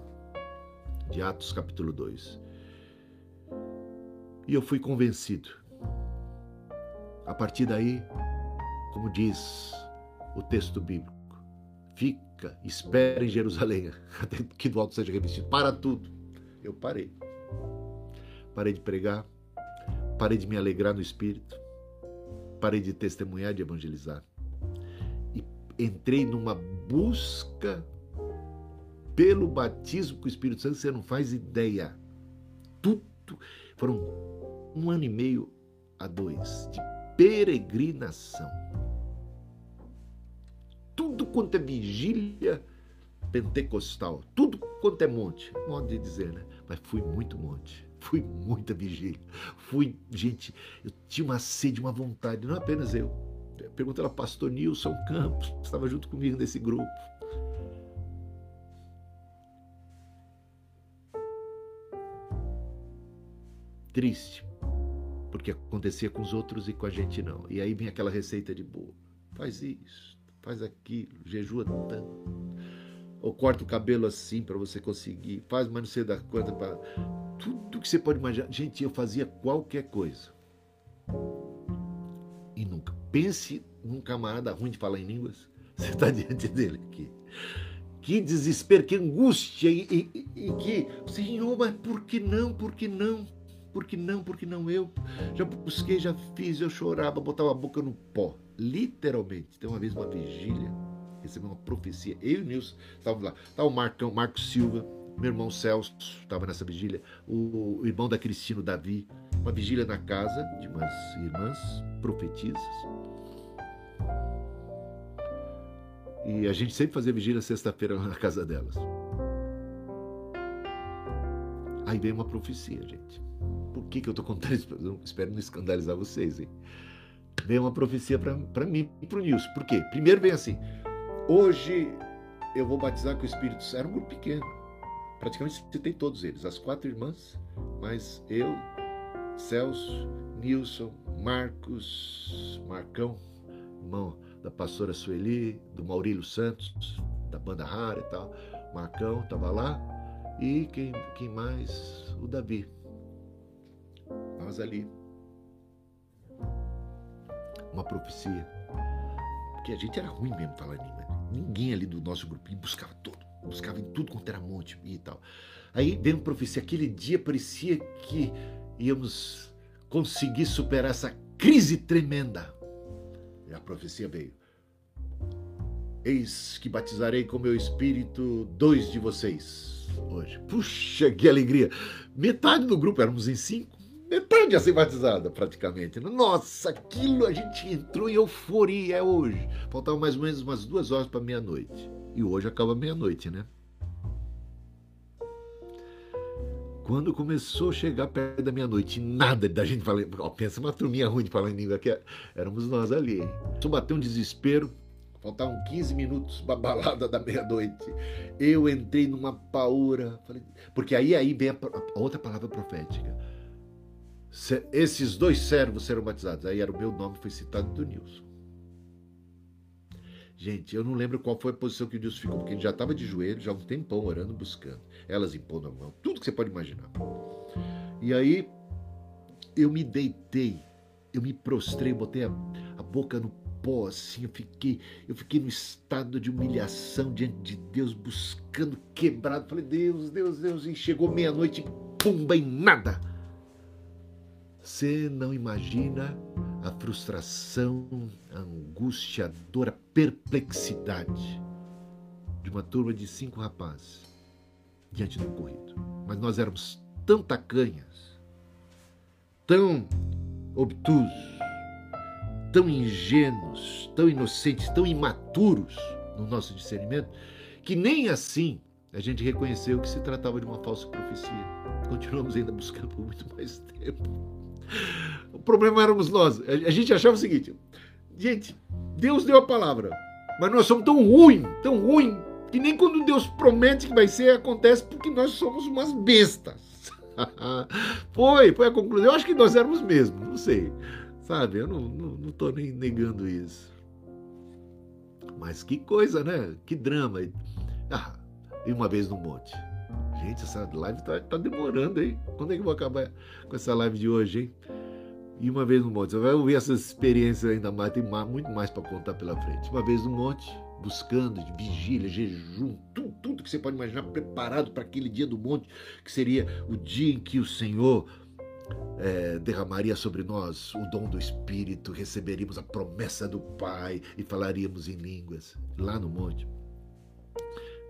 de Atos capítulo 2. E eu fui convencido. A partir daí, como diz o texto bíblico, fica, espera em Jerusalém, até que do alto seja revestido. Para tudo. Eu parei. Parei de pregar, parei de me alegrar no espírito, parei de testemunhar, de evangelizar entrei numa busca pelo batismo com o Espírito Santo, você não faz ideia. Tudo. Foram um ano e meio a dois de peregrinação. Tudo quanto é vigília pentecostal, tudo quanto é monte, modo de dizer, né? Mas fui muito monte, fui muita vigília, fui, gente, eu tinha uma sede, uma vontade, não apenas eu, Pergunta ela, pastor Nilson Campos, que estava junto comigo nesse grupo. Triste, porque acontecia com os outros e com a gente não. E aí vem aquela receita de boa. Faz isso, faz aquilo, jejua tanto. Ou corta o cabelo assim para você conseguir. Faz, mas não sei da quanta. Pra... Tudo que você pode imaginar. Gente, eu fazia qualquer coisa. E nunca Pense num camarada ruim de falar em línguas. Você está diante dele aqui. Que desespero, que angústia, e, e, e, que, Senhor, mas por que não, por que não? Por que não, por que não eu? Já busquei, já fiz, eu chorava, botava a boca no pó. Literalmente. Tem uma vez uma vigília, recebi uma profecia. Eu e o Nilson estávamos lá. Estava o Marcão, Marco Silva, meu irmão Celso estava nessa vigília, o, o irmão da Cristina, Davi, uma vigília na casa de umas irmãs profetisas. E a gente sempre fazia vigília sexta-feira na casa delas. Aí veio uma profecia, gente. Por que, que eu estou contando isso? Eu espero não escandalizar vocês, hein? Veio uma profecia para mim e para o Nilson. Por quê? Primeiro vem assim: hoje eu vou batizar com o Espírito Santo. Era um grupo pequeno. Praticamente citei todos eles, as quatro irmãs, mas eu, Celso, Nilson, Marcos, Marcão, irmão da pastora Sueli, do Maurílio Santos, da banda Rara e tal. Marcão estava lá. E quem, quem mais? O Davi. Nós ali. Uma profecia. Porque a gente era ruim mesmo falar língua. Ninguém ali do nosso grupinho buscava tudo. Buscava em tudo quanto era monte e tal. Aí veio uma profecia. Aquele dia parecia que íamos conseguir superar essa crise tremenda a profecia veio. Eis que batizarei com meu espírito dois de vocês hoje. Puxa, que alegria! Metade do grupo, éramos em cinco, metade ia ser batizada praticamente. Nossa, aquilo a gente entrou em euforia é hoje. Faltavam mais ou menos umas duas horas para meia-noite. E hoje acaba meia-noite, né? Quando começou a chegar perto da meia-noite, nada da gente falar. Ó, pensa uma turminha ruim de falar em língua, que éramos nós ali. Só bateu um desespero. Faltavam 15 minutos para balada da meia-noite. Eu entrei numa paura. Falei, porque aí, aí vem a, a outra palavra profética. Esses dois servos serão batizados. Aí era o meu nome, foi citado do Nilson. Gente, eu não lembro qual foi a posição que o Nilson ficou, porque ele já estava de joelho, já um tempão orando, buscando. Elas impondo a mão, tudo que você pode imaginar. E aí eu me deitei, eu me prostrei, botei a, a boca no pó, assim, eu fiquei, eu fiquei no estado de humilhação diante de Deus, buscando quebrado. Falei, Deus, Deus, Deus, e chegou meia-noite, pumba, em nada você não imagina a frustração, a angústia, a dor, a perplexidade de uma turma de cinco rapazes diante do ocorrido. Mas nós éramos tão tacanhas, tão obtusos, tão ingênuos, tão inocentes, tão imaturos no nosso discernimento, que nem assim a gente reconheceu que se tratava de uma falsa profecia. Continuamos ainda buscando por muito mais tempo. O problema éramos nós. A gente achava o seguinte: gente, Deus deu a palavra, mas nós somos tão ruim, tão ruim, que nem quando Deus promete que vai ser, acontece porque nós somos umas bestas. foi, foi a conclusão. Eu acho que nós éramos mesmo, não sei. Sabe, eu não estou nem negando isso. Mas que coisa, né? Que drama. Ah, e uma vez no monte. Gente, essa live tá, tá demorando, hein? Quando é que eu vou acabar com essa live de hoje, hein? E uma vez no monte. Você vai ouvir essas experiências ainda mais, tem muito mais para contar pela frente. Uma vez no monte, buscando, vigília, jejum, tudo, tudo que você pode imaginar, preparado para aquele dia do monte, que seria o dia em que o Senhor é, derramaria sobre nós o dom do Espírito, receberíamos a promessa do Pai e falaríamos em línguas, lá no monte.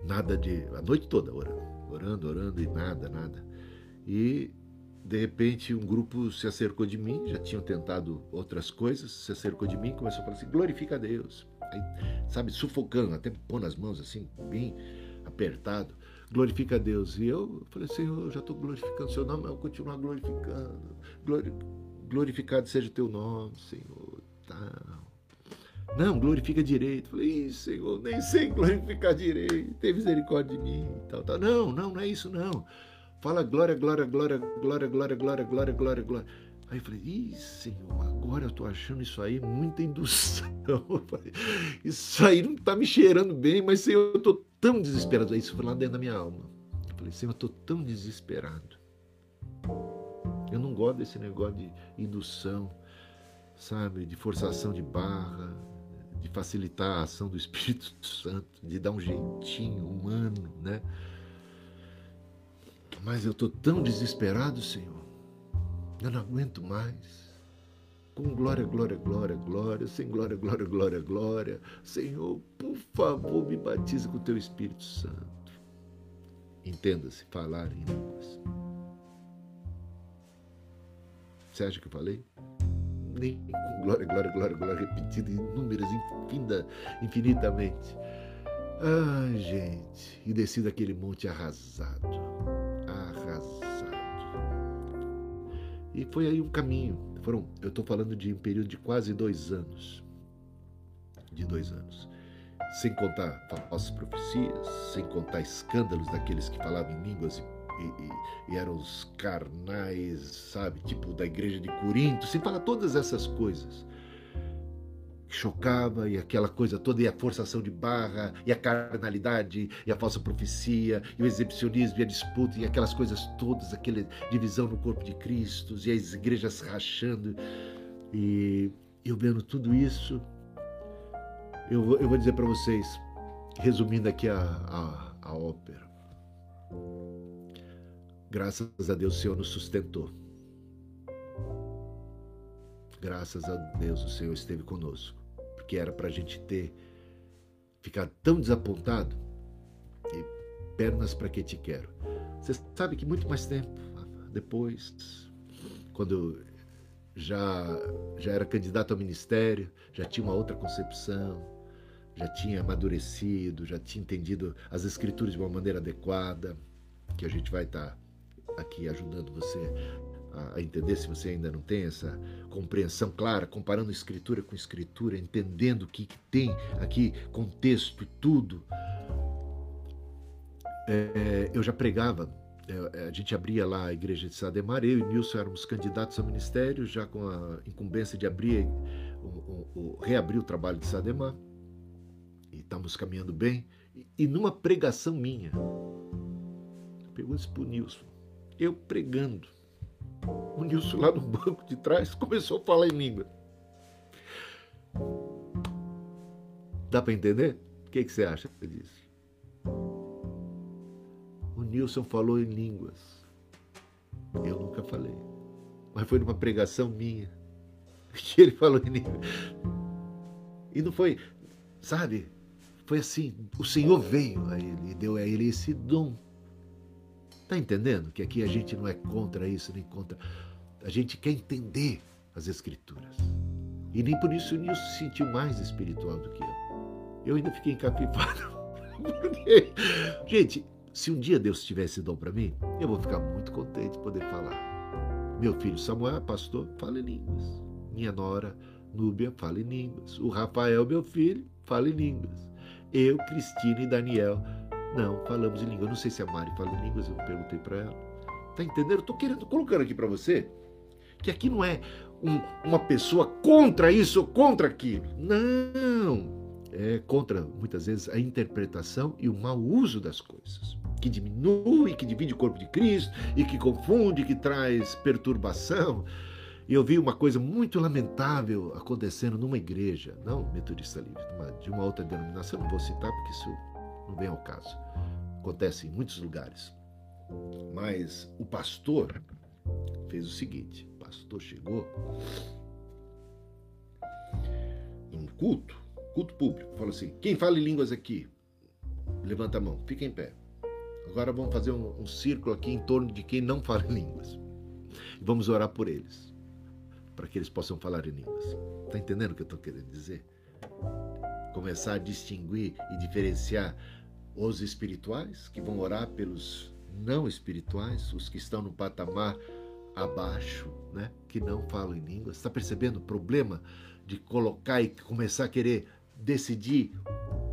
Nada de. a noite toda orando orando, orando e nada, nada. E de repente um grupo se acercou de mim, já tinham tentado outras coisas, se acercou de mim começou a falar assim: glorifica a Deus. Aí, sabe, sufocando, até pondo as mãos assim, bem apertado. Glorifica a Deus. E eu falei: Senhor, eu já estou glorificando o seu nome, mas eu vou continuar glorificando. Glori... Glorificado seja o teu nome, Senhor. Tá. Não, glorifica direito. Falei, Senhor, nem sei glorificar direito. Tem misericórdia de mim. Tal, tal. Não, não, não é isso, não. Fala glória, glória, glória, glória, glória, glória, glória, glória, glória. Aí eu falei, ih, Senhor, agora eu tô achando isso aí muita indução. Falei, isso aí não tá me cheirando bem, mas Senhor, eu tô tão desesperado. Isso foi lá dentro da minha alma. Eu falei, Senhor, eu tô tão desesperado. Eu não gosto desse negócio de indução, sabe, de forçação de barra, de facilitar a ação do Espírito Santo, de dar um jeitinho humano, né? Mas eu estou tão desesperado, Senhor. Eu não aguento mais. Com glória, glória, glória, glória, sem glória, glória, glória, glória. Senhor, por favor, me batize com o teu Espírito Santo. Entenda-se, falar em línguas. Você acha que eu falei? Nem glória, glória, glória, glória, repetido em números infinda, infinitamente. Ai, gente, e desci daquele monte arrasado, arrasado. E foi aí um caminho. Foram, eu estou falando de um período de quase dois anos. De dois anos. Sem contar falsas profecias, sem contar escândalos daqueles que falavam em línguas e e, e, e, eram os carnais, sabe, tipo da igreja de Corinto, se fala todas essas coisas. Chocava e aquela coisa toda, e a forçação de barra, e a carnalidade, e a falsa profecia, e o exibicionismo, e a disputa, e aquelas coisas todas, aquela divisão no corpo de Cristo, e as igrejas rachando. E eu vendo tudo isso, eu, eu vou dizer para vocês, resumindo aqui a, a, a ópera. Graças a Deus o Senhor nos sustentou. Graças a Deus o Senhor esteve conosco. Porque era para a gente ter ficado tão desapontado e pernas para que te quero. Você sabe que muito mais tempo depois, quando já já era candidato ao ministério, já tinha uma outra concepção, já tinha amadurecido, já tinha entendido as escrituras de uma maneira adequada, que a gente vai estar tá aqui ajudando você a, entender, se você ainda não tem essa compreensão clara, comparando escritura com escritura, entendendo o que, que tem aqui, contexto tudo. É, eu já pregava é, a gente abria lá a igreja de Sademar, eu e Nilson éramos candidatos ao ministério, já com a incumbência de abrir, o, o, o, reabrir o trabalho de Sademar, e estamos caminhando bem. E, e numa pregação minha, pegou isso para o Nilson, eu pregando, o Nilson lá no banco de trás começou a falar em língua. Dá para entender? O que, que você acha disso? O Nilson falou em línguas. Eu nunca falei. Mas foi numa pregação minha que ele falou em línguas. E não foi, sabe? Foi assim, o Senhor veio a ele e deu a ele esse dom. Tá entendendo? Que aqui a gente não é contra isso, nem contra. A gente quer entender as Escrituras. E nem por isso o Nilson se sentiu mais espiritual do que eu. Eu ainda fiquei encapifado. Porque, gente, se um dia Deus tivesse dom para mim, eu vou ficar muito contente de poder falar. Meu filho Samuel, pastor, fala em línguas. Minha nora, Núbia, fala em línguas. O Rafael, meu filho, fala em línguas. Eu, Cristina e Daniel, não, falamos em língua. Eu não sei se a Mari fala em línguas, eu perguntei para ela. Tá entendendo? Eu tô querendo, colocando aqui para você que aqui não é um, uma pessoa contra isso ou contra aquilo. Não! É contra, muitas vezes, a interpretação e o mau uso das coisas. Que diminui, que divide o corpo de Cristo e que confunde, que traz perturbação. E eu vi uma coisa muito lamentável acontecendo numa igreja, não metodista livre, de uma outra denominação, não vou citar porque isso não vem ao caso. Acontece em muitos lugares. Mas o pastor fez o seguinte: o pastor chegou num culto, culto público, falou assim: quem fala em línguas aqui? Levanta a mão, fica em pé. Agora vamos fazer um, um círculo aqui em torno de quem não fala em línguas. E vamos orar por eles, para que eles possam falar em línguas. Está entendendo o que eu estou querendo dizer? Começar a distinguir e diferenciar os espirituais, que vão orar pelos não espirituais, os que estão no patamar abaixo, né, que não falam em línguas. Está percebendo o problema de colocar e começar a querer decidir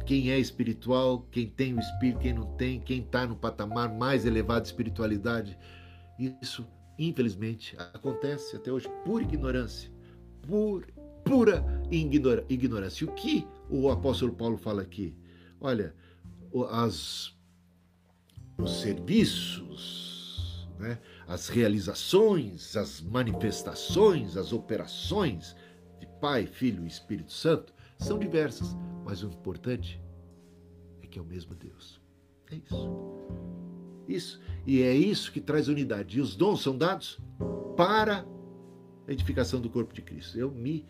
quem é espiritual, quem tem o espírito, quem não tem, quem está no patamar mais elevado de espiritualidade? Isso, infelizmente, acontece até hoje por ignorância, por pura ignorância. O que o apóstolo Paulo fala aqui? Olha, as, os serviços, né? as realizações, as manifestações, as operações de Pai, Filho e Espírito Santo são diversas, mas o importante é que é o mesmo Deus. É isso. Isso. E é isso que traz unidade. E os dons são dados para a edificação do corpo de Cristo. Eu me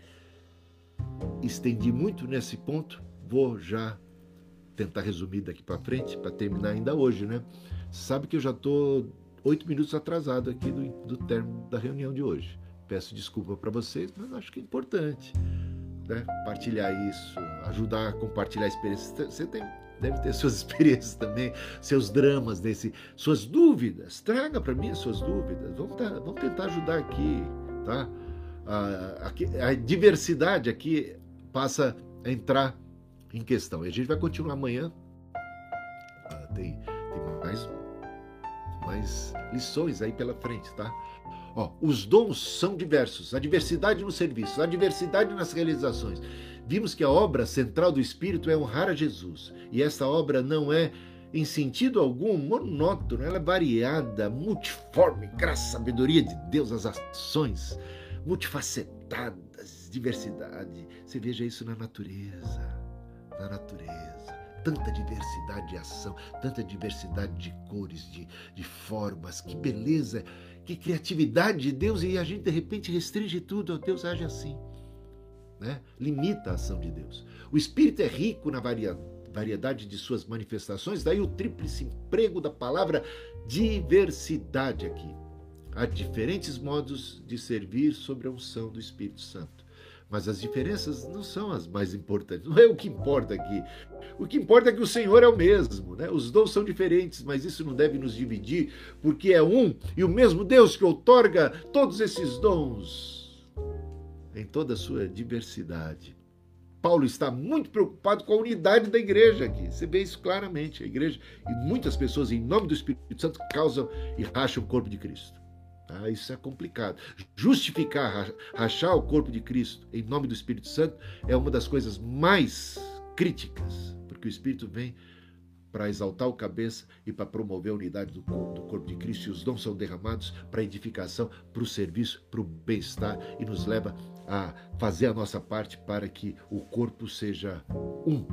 estendi muito nesse ponto, vou já tentar resumir daqui para frente, para terminar ainda hoje, né? Sabe que eu já estou oito minutos atrasado aqui do, do término da reunião de hoje. Peço desculpa para vocês, mas acho que é importante né? partilhar isso, ajudar a compartilhar a experiência. Você tem, deve ter suas experiências também, seus dramas, desse, suas dúvidas. Traga para mim as suas dúvidas. Vamos, tá, vamos tentar ajudar aqui, tá? A, a, a diversidade aqui passa a entrar em questão. E a gente vai continuar amanhã. Ah, tem, tem mais, mais lições aí pela frente, tá? Ó, os dons são diversos, a diversidade nos serviços, a diversidade nas realizações. Vimos que a obra central do Espírito é honrar a Jesus. E essa obra não é, em sentido algum, monótona, ela é variada, multiforme, graças à sabedoria de Deus, as ações multifacetadas, diversidade. Você veja isso na natureza na natureza. Tanta diversidade de ação, tanta diversidade de cores, de, de formas, que beleza, que criatividade de Deus, e a gente de repente restringe tudo, Deus age assim. Né? Limita a ação de Deus. O Espírito é rico na variedade de suas manifestações, daí o tríplice emprego da palavra diversidade aqui. Há diferentes modos de servir sobre a unção do Espírito Santo. Mas as diferenças não são as mais importantes, não é o que importa aqui. O que importa é que o Senhor é o mesmo, né? Os dons são diferentes, mas isso não deve nos dividir, porque é um e o mesmo Deus que outorga todos esses dons em toda a sua diversidade. Paulo está muito preocupado com a unidade da igreja aqui. Você vê isso claramente. A igreja e muitas pessoas, em nome do Espírito Santo, causam e racham o corpo de Cristo. Ah, isso é complicado. Justificar, rachar o corpo de Cristo em nome do Espírito Santo é uma das coisas mais críticas, porque o Espírito vem para exaltar o cabeça e para promover a unidade do corpo, do corpo de Cristo. E os dons são derramados para edificação, para o serviço, para o bem-estar e nos leva a fazer a nossa parte para que o corpo seja um.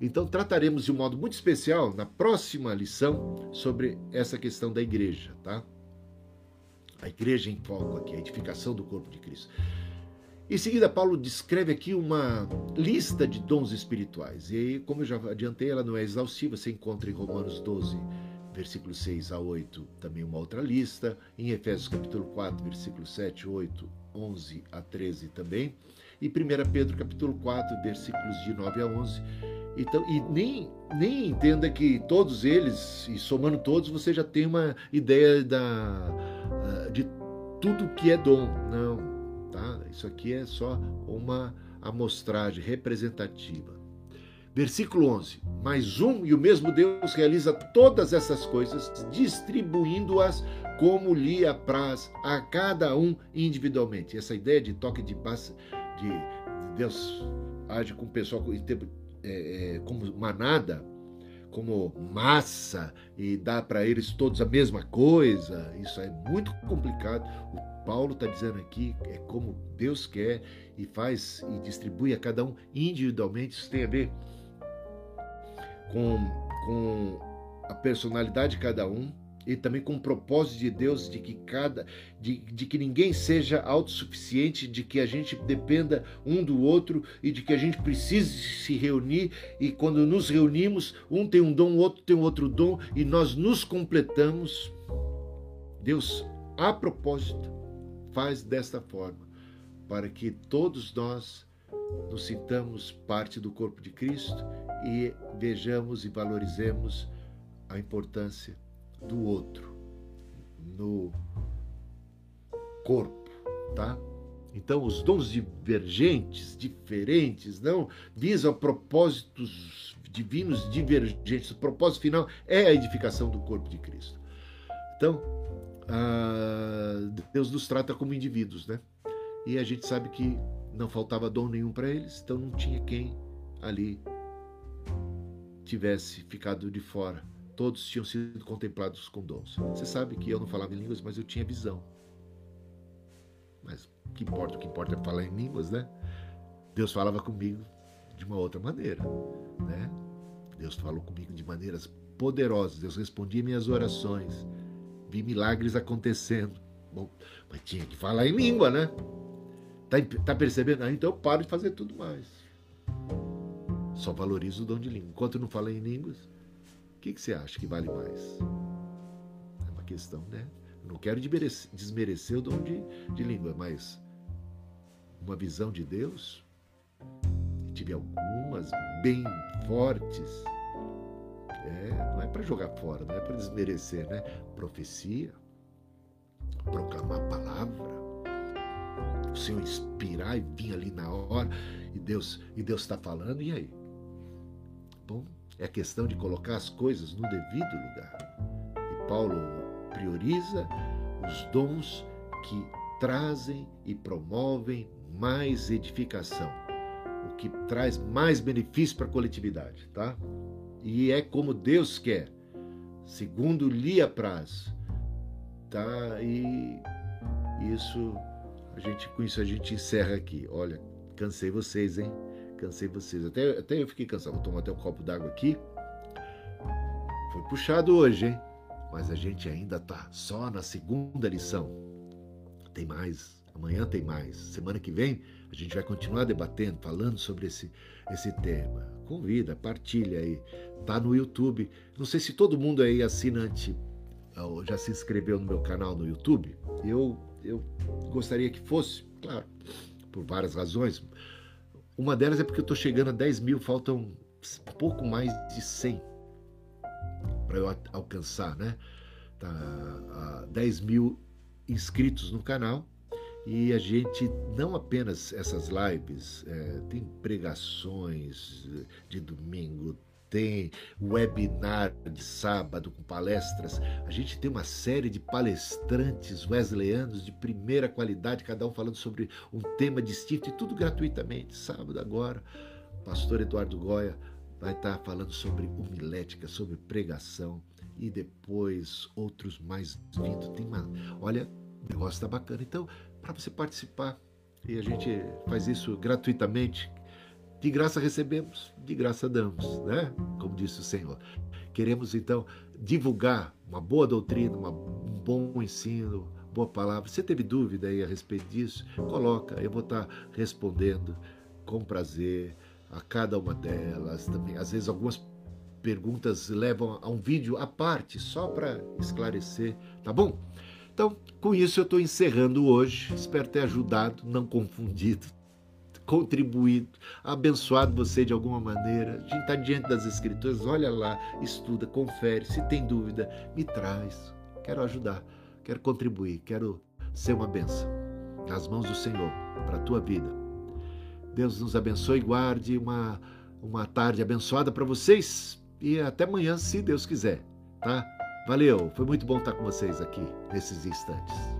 Então trataremos de um modo muito especial na próxima lição sobre essa questão da igreja, tá? A igreja em foco aqui, a edificação do corpo de Cristo. Em seguida, Paulo descreve aqui uma lista de dons espirituais. E como eu já adiantei, ela não é exaustiva, você encontra em Romanos 12, versículos 6 a 8, também uma outra lista. Em Efésios capítulo 4, versículos 7, 8, 11 a 13 também. E 1 Pedro capítulo 4, versículos de 9 a 11. Então, e nem, nem entenda que todos eles, e somando todos, você já tem uma ideia da, de tudo que é dom. Não, Tá? Isso aqui é só uma amostragem representativa. Versículo 11: Mas um e o mesmo Deus realiza todas essas coisas, distribuindo-as como lhe apraz a cada um individualmente. Essa ideia de toque de paz, de, de Deus age com o pessoal é, é, como manada, como massa e dá para eles todos a mesma coisa, isso é muito complicado. O Paulo está dizendo aqui é como Deus quer e faz e distribui a cada um individualmente. Isso tem a ver com, com a personalidade de cada um e também com o propósito de Deus de que cada de, de que ninguém seja autossuficiente, de que a gente dependa um do outro e de que a gente precise se reunir e quando nos reunimos, um tem um dom, o outro tem outro dom e nós nos completamos. Deus, a propósito, faz desta forma, para que todos nós nos sintamos parte do corpo de Cristo e vejamos e valorizemos a importância do outro no corpo, tá? Então, os dons divergentes, diferentes, não visam propósitos divinos divergentes. O propósito final é a edificação do corpo de Cristo. Então, ah, Deus nos trata como indivíduos, né? E a gente sabe que não faltava dom nenhum para eles, então não tinha quem ali tivesse ficado de fora. Todos tinham sido contemplados com dons. Você sabe que eu não falava em línguas, mas eu tinha visão. Mas que importa? O que importa é falar em línguas, né? Deus falava comigo de uma outra maneira, né? Deus falou comigo de maneiras poderosas. Deus respondia minhas orações vi milagres acontecendo. Bom, mas tinha que falar em língua, né? Tá, tá percebendo? Ah, então eu paro de fazer tudo mais. Só valorizo o dom de língua. Enquanto eu não falo em línguas, que, que você acha que vale mais? É uma questão, né? Não quero desmerecer, o dom de, de língua, mas uma visão de Deus, tive algumas bem fortes, é, não é para jogar fora, não é para desmerecer, né? Profecia, proclamar a palavra, o Senhor inspirar e vir ali na hora e Deus e Deus está falando e aí, bom, é questão de colocar as coisas no devido lugar. E Paulo prioriza os dons que trazem e promovem mais edificação, o que traz mais benefício para a coletividade, tá? e é como Deus quer, segundo lhe apraz. Tá? E isso a gente com isso a gente encerra aqui. Olha, cansei vocês, hein? Cansei vocês. Até, até eu fiquei cansado. Vou tomar até um copo d'água aqui. Foi puxado hoje, hein? Mas a gente ainda tá só na segunda lição. Tem mais. Amanhã tem mais. Semana que vem a gente vai continuar debatendo, falando sobre esse, esse tema. Convida, partilha aí. Tá no YouTube. Não sei se todo mundo aí assinante já se inscreveu no meu canal no YouTube. Eu, eu gostaria que fosse, claro, por várias razões. Uma delas é porque eu estou chegando a 10 mil, faltam pouco mais de 100 para eu alcançar, né? Tá, 10 mil inscritos no canal E a gente, não apenas essas lives, é, tem pregações de domingo, tem webinar de sábado com palestras. A gente tem uma série de palestrantes wesleyanos de primeira qualidade, cada um falando sobre um tema distinto e tudo gratuitamente. Sábado agora, pastor Eduardo Goya vai estar falando sobre homilética, sobre pregação e depois outros mais vindo. Tem uma, olha, o negócio está bacana. Então, para você participar. E a gente faz isso gratuitamente. De graça recebemos, de graça damos, né? Como disse o Senhor. Queremos então divulgar uma boa doutrina, uma, um bom ensino, boa palavra. Você teve dúvida aí a respeito disso? Coloca, eu vou estar respondendo com prazer a cada uma delas. Também, às vezes algumas perguntas levam a um vídeo à parte, só para esclarecer, tá bom? Então, com isso eu estou encerrando hoje. Espero ter ajudado, não confundido, contribuído, abençoado você de alguma maneira. A gente está diante das Escrituras, olha lá, estuda, confere. Se tem dúvida, me traz. Quero ajudar, quero contribuir, quero ser uma benção nas mãos do Senhor para a tua vida. Deus nos abençoe e guarde uma, uma tarde abençoada para vocês e até amanhã, se Deus quiser, tá? Valeu, foi muito bom estar com vocês aqui nesses instantes.